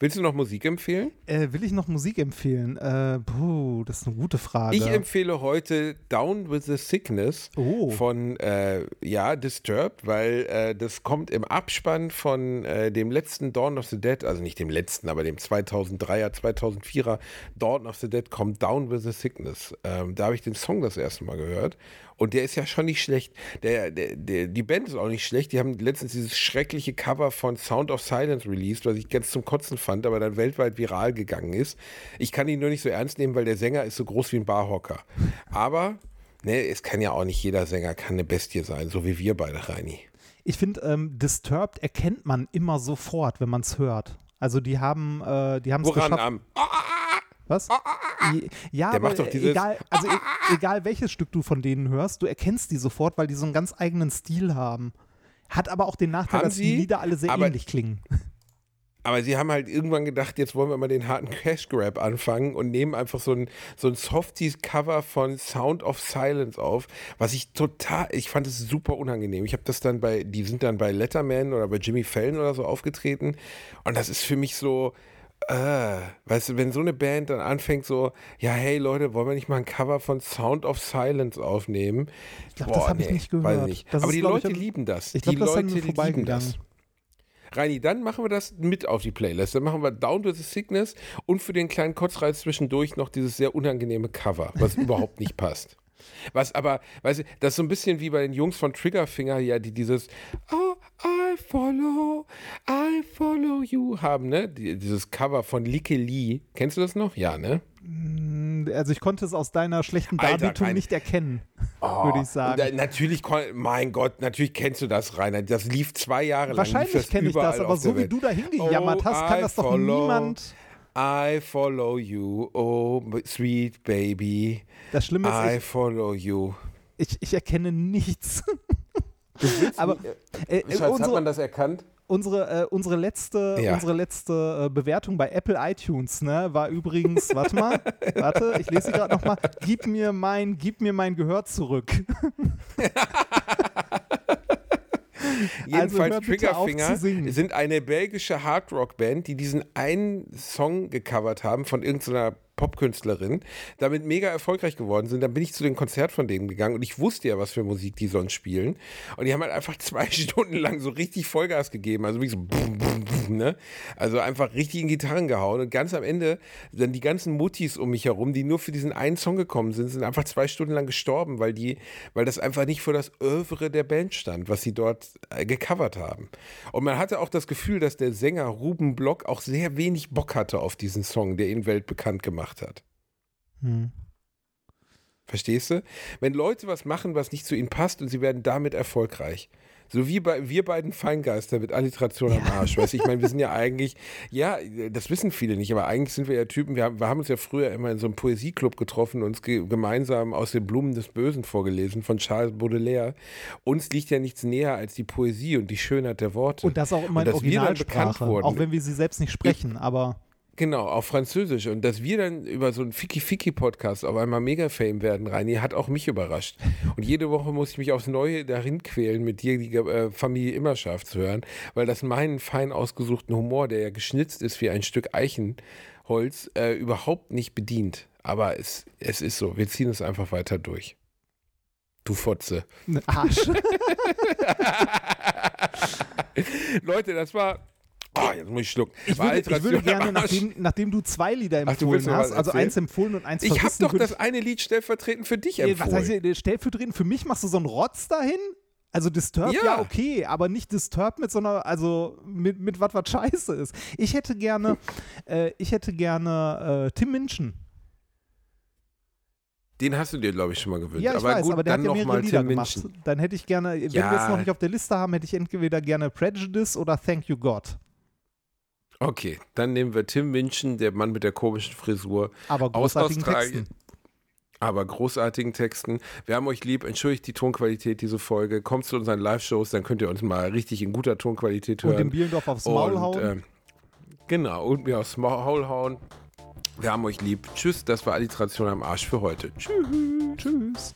Willst du noch Musik empfehlen? äh, will ich noch Musik empfehlen? Äh, puh, das ist eine gute Frage. Ich empfehle heute Down with the Sickness Oh. von äh, ja, Disturbed, weil äh, das kommt im Abspann von äh, dem letzten Dawn of the Dead, also nicht dem letzten, aber dem 2003er, 2004er Dawn of the Dead kommt Down with the Sickness. Ähm, da habe ich den Song das erste Mal gehört und der ist ja schon nicht schlecht. Der, der, der, die Band ist auch nicht schlecht. Die haben letztens dieses schreckliche Cover von Sound of Silence released, was ich ganz zum Kotzen fand, aber dann weltweit viral gegangen ist. Ich kann ihn nur nicht so ernst nehmen, weil der Sänger ist so groß wie ein Barhocker. Aber ne, es kann ja auch nicht jeder Sänger kann eine Bestie sein, so wie wir beide, Reini. Ich finde, ähm, Disturbed erkennt man immer sofort, wenn man es hört. Also die haben, äh, die haben es geschafft. am? Was? I- Ja, Der aber egal, also e egal welches Stück du von denen hörst, du erkennst die sofort, weil die so einen ganz eigenen Stil haben. Hat aber auch den Nachteil, Haben dass die sie? Lieder alle sehr Aber- ähnlich klingen. (laughs) Aber sie haben halt irgendwann gedacht, jetzt wollen wir mal den harten Cash Grab anfangen und nehmen einfach so ein, so ein Softies-Cover von Sound of Silence auf, was ich total, ich fand es super unangenehm. Ich habe das dann bei, die sind dann bei Letterman oder bei Jimmy Fallon oder so aufgetreten und das ist für mich so, äh, weißt du, wenn so eine Band dann anfängt so, ja, hey Leute, wollen wir nicht mal ein Cover von Sound of Silence aufnehmen? Ich glaube, das habe ich nicht gehört. Nicht. Aber ist, die Leute ich, lieben das. Ich glaube, die das Leute lieben das. Reini, dann machen wir das mit auf die Playlist. Dann machen wir Down to the Sickness und für den kleinen Kotzreiz zwischendurch noch dieses sehr unangenehme Cover, was überhaupt nicht passt. Was aber, weißt du, das ist so ein bisschen wie bei den Jungs von Triggerfinger, ja, die dieses Oh, I follow, I follow you haben, ne? Die, dieses Cover von Likke Lee. Kennst du das noch? Ja, ne? Also ich konnte es aus deiner schlechten Alter, Darbietung kein- nicht erkennen, (laughs) Oh, würde ich sagen. da- natürlich, mein Gott, natürlich kennst du das, Rainer. Das lief zwei Jahre lang. Wahrscheinlich kenne ich das, aber so wie du da hingejammert Oh, hast, kann I das doch follow. niemand. I follow you, oh sweet baby. Das Schlimme I ist, ich, follow you. ich, ich erkenne nichts. (laughs) aber äh, äh, Schatz, hat unsere, man das erkannt? unsere, äh, unsere letzte, Ja. unsere letzte äh, Bewertung bei Apple iTunes ne, war übrigens, warte mal, (laughs) warte, ich lese sie gerade nochmal, gib mir mein, gib mir mein Gehör zurück. (laughs) (laughs) Jedenfalls bitte auf zu Triggerfinger sind eine belgische Hardrock-Band, die diesen einen Song gecovert haben von irgendeiner Popkünstlerin, damit mega erfolgreich geworden sind. Dann bin ich zu dem Konzert von denen gegangen und ich wusste ja, was für Musik die sonst spielen. Und die haben halt einfach (laughs) zwei Stunden lang so richtig Vollgas gegeben. Also wie so, bum, bum, bum, ne? Also einfach richtig in Gitarren gehauen. Und ganz am Ende dann die ganzen Muttis um mich herum, die nur für diesen einen Song gekommen sind, sind einfach zwei Stunden lang gestorben, weil die, weil das einfach nicht für das Övre der Band stand, was sie dort äh, gecovert haben. Und man hatte auch das Gefühl, dass der Sänger Ruben Block auch sehr wenig Bock hatte auf diesen Song, der ihn weltbekannt gemacht hat. Hm. Verstehst du? Wenn Leute was machen, was nicht zu ihnen passt und sie werden damit erfolgreich. So wie bei wir beiden Feingeister mit Alliteration am Arsch. Weißt du, ich meine, wir sind ja (laughs) eigentlich, ja, das wissen viele nicht, aber eigentlich sind wir ja Typen, wir haben, wir haben uns ja früher immer in so einem Poesieclub getroffen und uns ge gemeinsam aus den Blumen des Bösen vorgelesen von Charles Baudelaire. Uns liegt ja nichts näher als die Poesie und die Schönheit der Worte. Und das auch immer in Originalsprache, auch wenn wir sie selbst nicht sprechen, aber Genau, auf Französisch. Und dass wir dann über so einen Fiki-Fiki-Podcast auf einmal Mega-Fame werden, Reini, hat auch mich überrascht. Und jede Woche muss ich mich aufs Neue darin quälen, mit dir die äh, Familie Immerschaft zu hören, weil das meinen fein ausgesuchten Humor, der ja geschnitzt ist wie ein Stück Eichenholz, äh, überhaupt nicht bedient. Aber es, es ist so. Wir ziehen es einfach weiter durch. Du Fotze. Arsch. (laughs) Leute, das war Oh, jetzt muss ich schlucken. Ich würde, ich würde gerne, nachdem, nachdem, du zwei Lieder empfohlen Ach, hast, also eins empfohlen und eins Ich habe doch das eine Lied stellvertretend für dich empfohlen. Was heißt, stellvertretend für mich machst du so einen Rotz dahin? Also Disturb, ja. ja. okay, aber nicht Disturb mit so einer, also mit, mit was was scheiße ist. Ich hätte gerne, äh, ich hätte gerne äh, Tim Minchin. Den hast du dir, glaube ich, schon mal gewünscht. Ja, ich aber weiß, gut, aber der dann hat ja mehrere Tim Lieder gemacht. Dann hätte ich gerne, wenn ja. wir es noch nicht auf der Liste haben, hätte ich entweder gerne Prejudice oder Thank You God. Okay, dann nehmen wir Tim Minchin, der Mann mit der komischen Frisur. Aber großartigen aus Texten. Aber großartigen Texten. Wir haben euch lieb. Entschuldigt die Tonqualität diese Folge. Kommt zu unseren Live-Shows, dann könnt ihr uns mal richtig in guter Tonqualität hören. Und den Bielendorf aufs Maul und, hauen. Äh, genau, und mir aufs Maul hauen. Wir haben euch lieb. Tschüss, das war Alliteration am Arsch für heute. Tschüss. Tschüss.